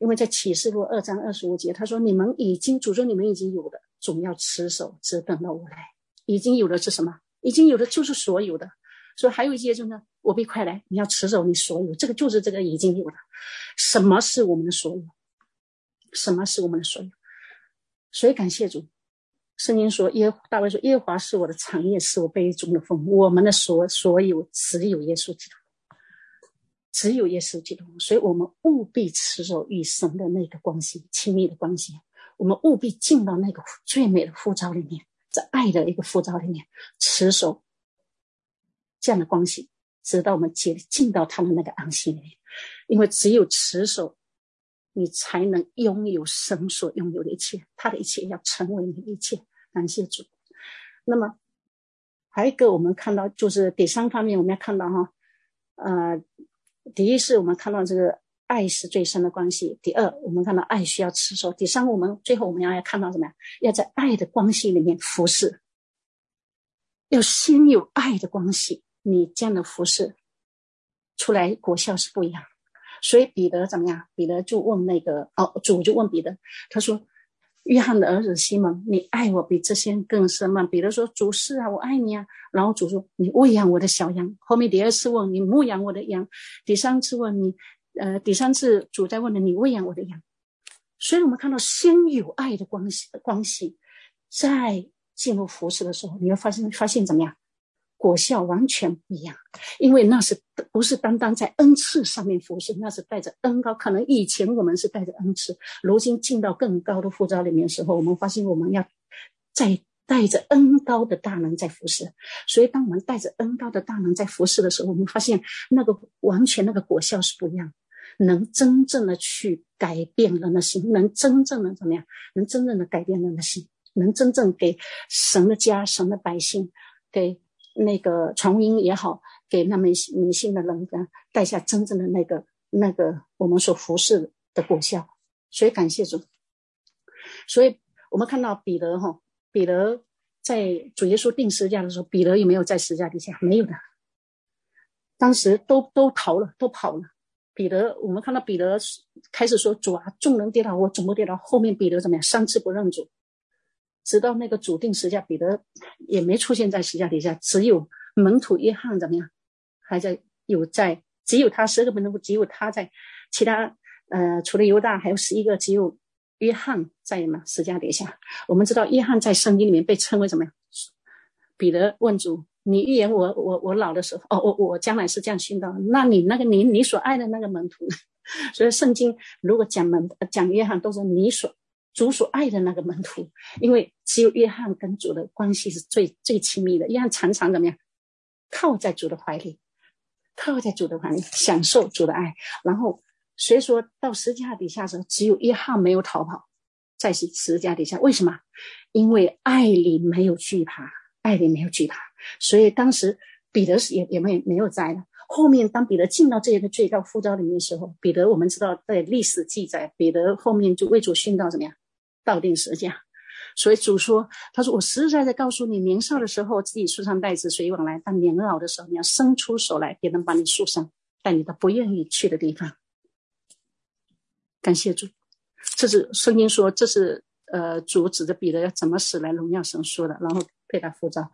因为在启示录二章二十五节，他说：“你们已经，主说你们已经有的，总要持守，只等到我来。已经有的是什么？已经有的就是所有的。所以还有一些就是呢，我必快来，你要持守你所有，这个就是这个已经有的。什么是我们的所有？什么是我们的所有？所以感谢主。圣经说耶大卫说耶和华是我的产业，是我杯中的风。我们的所所有只有耶稣基督。”只有耶稣基督，所以我们务必持守与神的那个关系，亲密的关系。我们务必进到那个最美的护照里面，在爱的一个浮躁里面，持守这样的关系，直到我们进进到他的那个安息里面。因为只有持守，你才能拥有神所拥有的一切，他的一切要成为你一切。感谢主。那么还有一个，我们看到就是第三方面，我们要看到哈，呃。第一是我们看到这个爱是最深的关系。第二，我们看到爱需要持守。第三，我们最后我们要看到什么呀？要在爱的关系里面服侍，要先有爱的关系，你这样的服侍出来果效是不一样。所以彼得怎么样？彼得就问那个哦，主就问彼得，他说。约翰的儿子西蒙，你爱我比这些更深吗？彼得说：“主是啊，我爱你啊。”然后主说：“你喂养我的小羊。”后面第二次问：“你牧养我的羊。”第三次问你，呃，第三次主在问了：“你喂养我的羊。”所以我们看到先有爱的关系的，关系，再进入服侍的时候，你会发现发现怎么样？果效完全不一样，因为那是不是单单在恩赐上面服侍，那是带着恩高。可能以前我们是带着恩赐，如今进到更高的护照里面的时候，我们发现我们要在带着恩高的大能在服侍。所以，当我们带着恩高的大能在服侍的时候，我们发现那个完全那个果效是不一样，能真正的去改变人的心，能真正的怎么样？能真正的改变人的心，能真正给神的家、神的百姓给。那个传福音也好，给那么迷信的人家带下真正的那个那个我们所服侍的果效，所以感谢主。所以我们看到彼得哈，彼得在主耶稣钉十字架的时候，彼得有没有在十字架底下？没有的，当时都都逃了，都跑了。彼得，我们看到彼得开始说：“主啊，众人跌倒，我怎么跌倒。”后面彼得怎么样？三次不认主。直到那个主定十字架，彼得也没出现在十字架底下，只有门徒约翰怎么样，还在有在，只有他十个门徒，只有他在，其他呃除了犹大还有十一个，只有约翰在嘛十字架底下。我们知道约翰在圣经里面被称为什么呀？彼得问主：“你预言我我我老的时候，哦，我我将来是这样殉道，那你那个你你所爱的那个门徒呢？”所以圣经如果讲门讲约翰，都是你所。主所爱的那个门徒，因为只有约翰跟主的关系是最最亲密的。约翰常常怎么样？靠在主的怀里，靠在主的怀里，享受主的爱。然后，所以说到十字架底下的时候，只有约翰没有逃跑，在十字架底下。为什么？因为爱里没有惧怕，爱里没有惧怕。所以当时彼得也也没没有在了。后面当彼得进到这个最高呼召里面的时候，彼得我们知道在历史记载，彼得后面就为主殉道怎么样？倒定十字架，所以主说：“他说我实实在在告诉你，年少的时候自己束上带子随往来，但年老的时候你要伸出手来，别人把你束上，带你到不愿意去的地方。”感谢主，这是圣经说，这是呃主指着彼得要怎么死来荣耀神说的，然后配他呼召。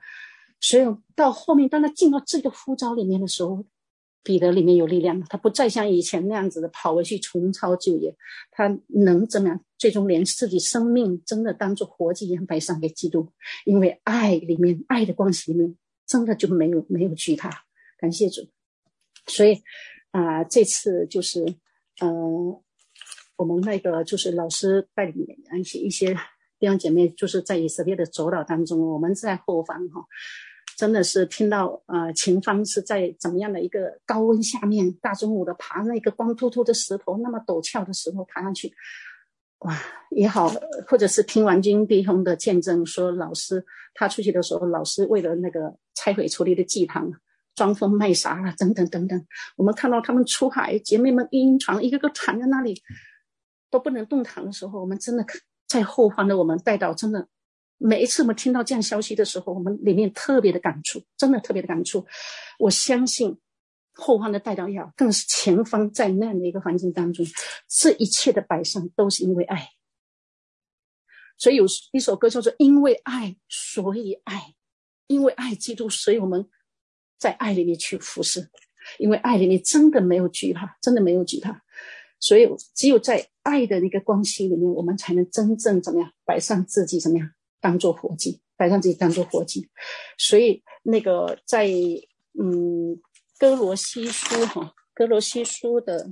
所以到后面，当他进到这个呼召里面的时候。彼得里面有力量了，他不再像以前那样子的跑回去重操旧业，他能怎么样？最终连自己生命真的当做活祭一样摆上给基督，因为爱里面爱的关系里面真的就没有没有惧怕，感谢主。所以啊、这次就是呃，我们那个就是老师带领一些一些弟兄姐妹，就是在以色列的走道当中，我们在后方哈。真的是听到，呃，前方是在怎么样的一个高温下面，大中午的爬那个光秃秃的石头，那么陡峭的石头爬上去，哇，也好，或者是听完金弟兄的见证，说老师他出去的时候，老师为了那个拆毁处理的祭堂，装疯卖傻啊，等等等等。我们看到他们出海，姐妹们晕船，一个个躺在那里都不能动弹的时候，我们真的在后方的我们带到真的。每一次我们听到这样消息的时候，我们里面特别的感触，真的特别的感触。我相信后方的代祷要，更是前方在那样的一个环境当中，这一切的摆上都是因为爱。所以有一首歌叫做《因为爱所以爱》，因为爱基督，所以我们在爱里面去服侍。因为爱里面真的没有惧怕，真的没有惧怕。所以只有在爱的那个关系里面，我们才能真正怎么样摆上自己，怎么样当做活祭，摆上自己当做活祭。所以那个在嗯。哥罗西书哈，哥罗西书的，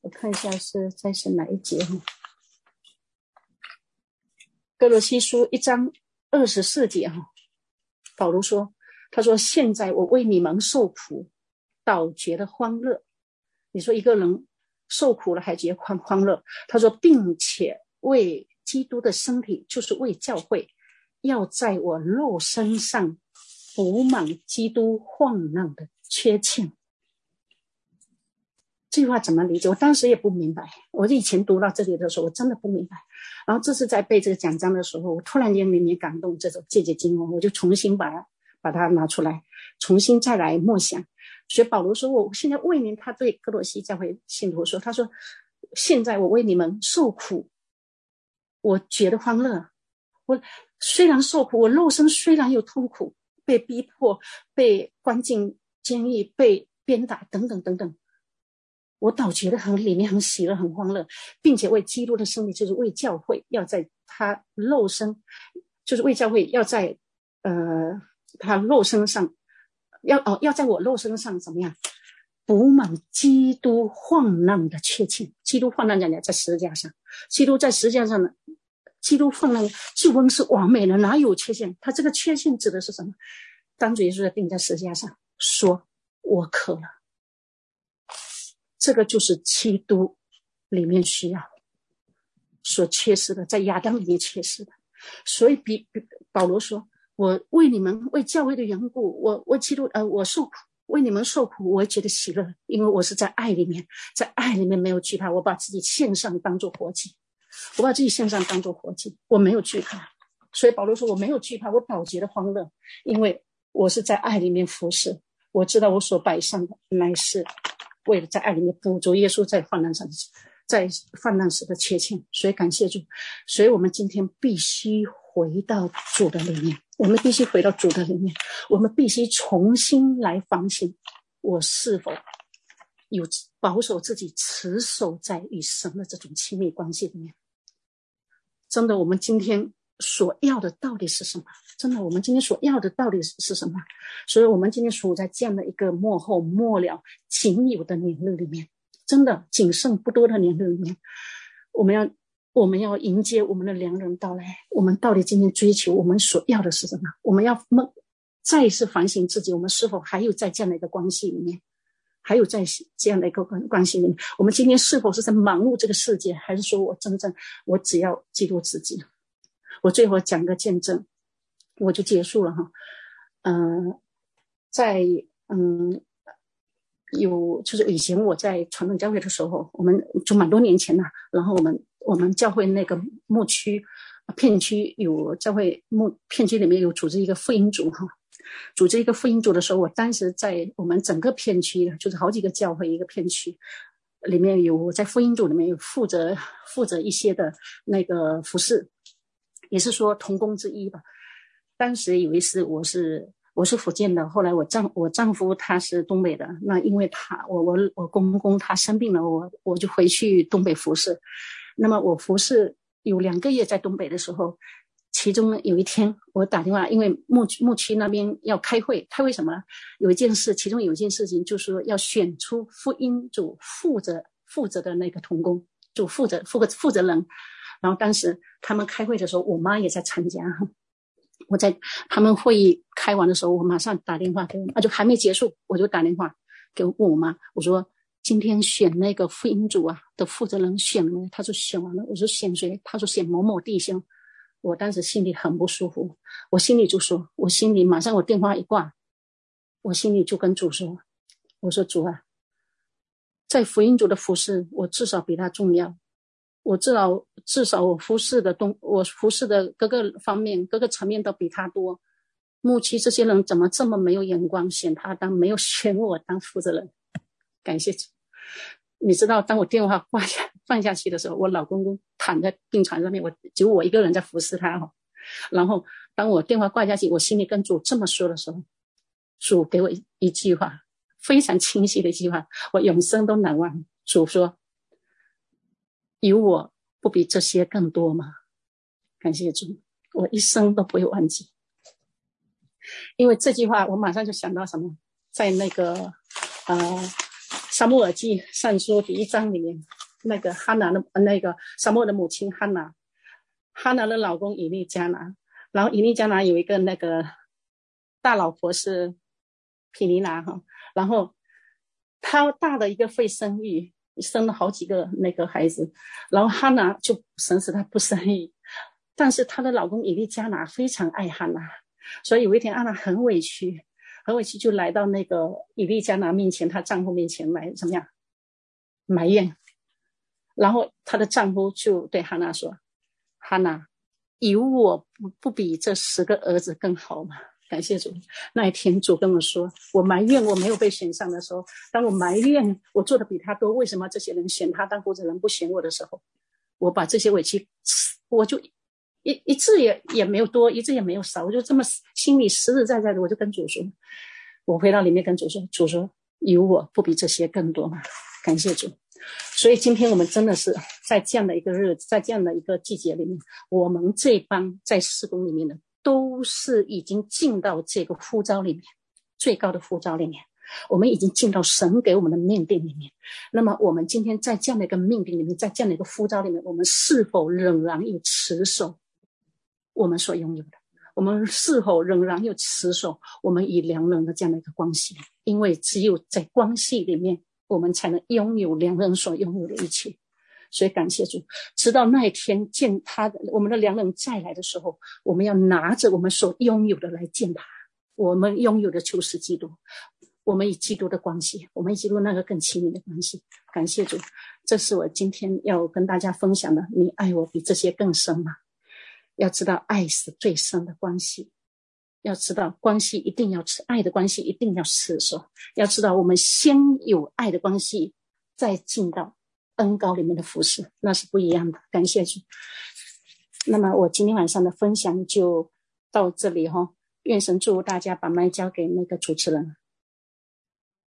我看一下是在是哪一节哈？哥罗西书一章二十四节哈，保罗说：“他说现在我为你们受苦，倒觉得欢乐。你说一个人受苦了还觉得欢欢乐？他说，并且为基督的身体，就是为教会，要在我肉身上补满基督患难的。”缺欠，这句话怎么理解？我当时也不明白。我以前读到这里的时候，我真的不明白。然后这次在背这个讲章的时候，我突然间里面感动，这种借解经文，我就重新把它把它拿出来，重新再来默想。所以保罗说：“我现在为您，他对歌罗西教会信徒说，他说现在我为你们受苦，我觉得欢乐。我虽然受苦，我肉身虽然有痛苦，被逼迫，被关进。”监狱被鞭打等等等等，我倒觉得很里面很喜乐很欢乐，并且为基督的生命，就是为教会要在他肉身，就是为教会要在呃他肉身上，要哦要在我肉身上怎么样补满基督患难的缺欠。基督患难讲讲在十字架上，基督在十字架上呢，基督放了救恩是完美的，哪有缺陷？他这个缺陷指的是什么？当主耶稣钉在十字架上。说我渴了，这个就是基督里面需要所缺失的，在亚当里面缺失的。所以比，比保罗说：“我为你们为教会的缘故，我为基督呃，我受苦，为你们受苦，我也觉得喜乐，因为我是在爱里面，在爱里面没有惧怕，我把自己献上当做活祭，我把自己献上当做活祭，我没有惧怕。所以保罗说我没有惧怕，我倒觉得欢乐，因为我是在爱里面服侍。”我知道我所摆上的乃是为了在爱里面补足耶稣在患难上的，在患难时的缺欠，所以感谢主。所以我们今天必须回到主的里面，我们必须回到主的里面，我们必须重新来反省，我是否有保守自己，持守在与神的这种亲密关系里面。真的，我们今天。所要的到底是什么？真的，我们今天所要的到底是是什么？所以，我们今天处在这样的一个末后末了、仅有的年日里面，真的仅剩不多的年日里面，我们要我们要迎接我们的良人到来。我们到底今天追求我们所要的是什么？我们要梦再一次反省自己，我们是否还有在这样的一个关系里面，还有在这样的一个关关系里面？我们今天是否是在忙碌这个世界，还是说我真正我只要记录自己？我最后讲个见证，我就结束了哈。嗯、在嗯有就是以前我在传统教会的时候，我们就蛮多年前了。然后我们我们教会那个牧区片区有教会牧片区里面有组织一个福音组哈，组织一个福音组的时候，我当时在我们整个片区就是好几个教会一个片区里面有我在福音组里面有负责负责一些的那个服侍。也是说同工之一吧。当时以为是我是我是福建的，后来我丈我丈夫他是东北的。那因为他我我我公公他生病了，我我就回去东北服侍。那么我服侍有两个月在东北的时候，其中有一天我打电话，因为牧牧区那边要开会，开会什么？有一件事，其中有一件事情就是说要选出福音组负责负责的那个童工，就负责负责负责人。然后当时他们开会的时候，我妈也在参加。我在他们会议开完的时候，我马上打电话给我妈，就还没结束，我就打电话给我妈，我说今天选那个福音组啊的负责人选了，他说选完了，我说选谁？他说选某某弟兄。我当时心里很不舒服，我心里就说，我心里马上我电话一挂，我心里就跟主说，我说主啊，在福音组的服侍，我至少比他重要。我至少至少我服侍的东，我服侍的各个方面、各个层面都比他多。牧区这些人怎么这么没有眼光，选他当没有 选我当负责人？感谢主。你知道，当我电话挂下放下去的时候，我老公公躺在病床上面，我只有我一个人在服侍他哈。然后，当我电话挂下去，我心里跟主这么说的时候，主给我一句话，非常清晰的一句话，我永生都难忘。主说：“有我不比这些更多吗？”感谢主，我一生都不会忘记。因为这句话，我马上就想到什么，在那个呃。撒母耳记上书第一章里面，那个哈娜的那个沙漠的母亲哈娜，哈娜的老公以利加拿，然后以利加拿有一个那个大老婆是毗尼拿哈，然后他大的一个会生育，生了好几个那个孩子，然后哈娜就神使他不生育，但是她的老公以利加拿非常爱哈娜，所以有一天哈娜很委屈。很委屈，就来到那个以利加拿面前，她丈夫面前来怎么样？埋怨，然后她的丈夫就对哈娜说：“哈娜，有我不不比这十个儿子更好吗？”感谢主，那一天主跟我说：“我埋怨我没有被选上的时候，当我埋怨我做的比他多，为什么这些人选他当负责人不选我的时候，我把这些委屈，我就一一字也也没有多，一字也没有少，我就这么心里实实在在的，我就跟主说。”我回到里面跟主说：“主说有我不比这些更多吗？感谢主。所以今天我们真的是在这样的一个日子，在这样的一个季节里面，我们这帮在施工里面的，都是已经进到这个呼召里面，最高的呼召里面，我们已经进到神给我们的命定里面。那么我们今天在这样的一个命定里面，在这样的一个呼召里面，我们是否仍然有持守我们所拥有的？”我们是否仍然有持守我们与良人的这样的一个关系？因为只有在关系里面，我们才能拥有良人所拥有的一切。所以感谢主，直到那一天见他我们的良人再来的时候，我们要拿着我们所拥有的来见他。我们拥有的就是基督，我们与基督的关系，我们与基督那个更亲密的关系。感谢主，这是我今天要跟大家分享的。你爱我比这些更深吗？要知道，爱是最深的关系。要知道，关系一定要吃，爱的关系一定要持守。要知道，我们先有爱的关系，再进到恩高里面的服饰，那是不一样的。感谢主。那么，我今天晚上的分享就到这里哈。愿神祝福大家，把麦交给那个主持人。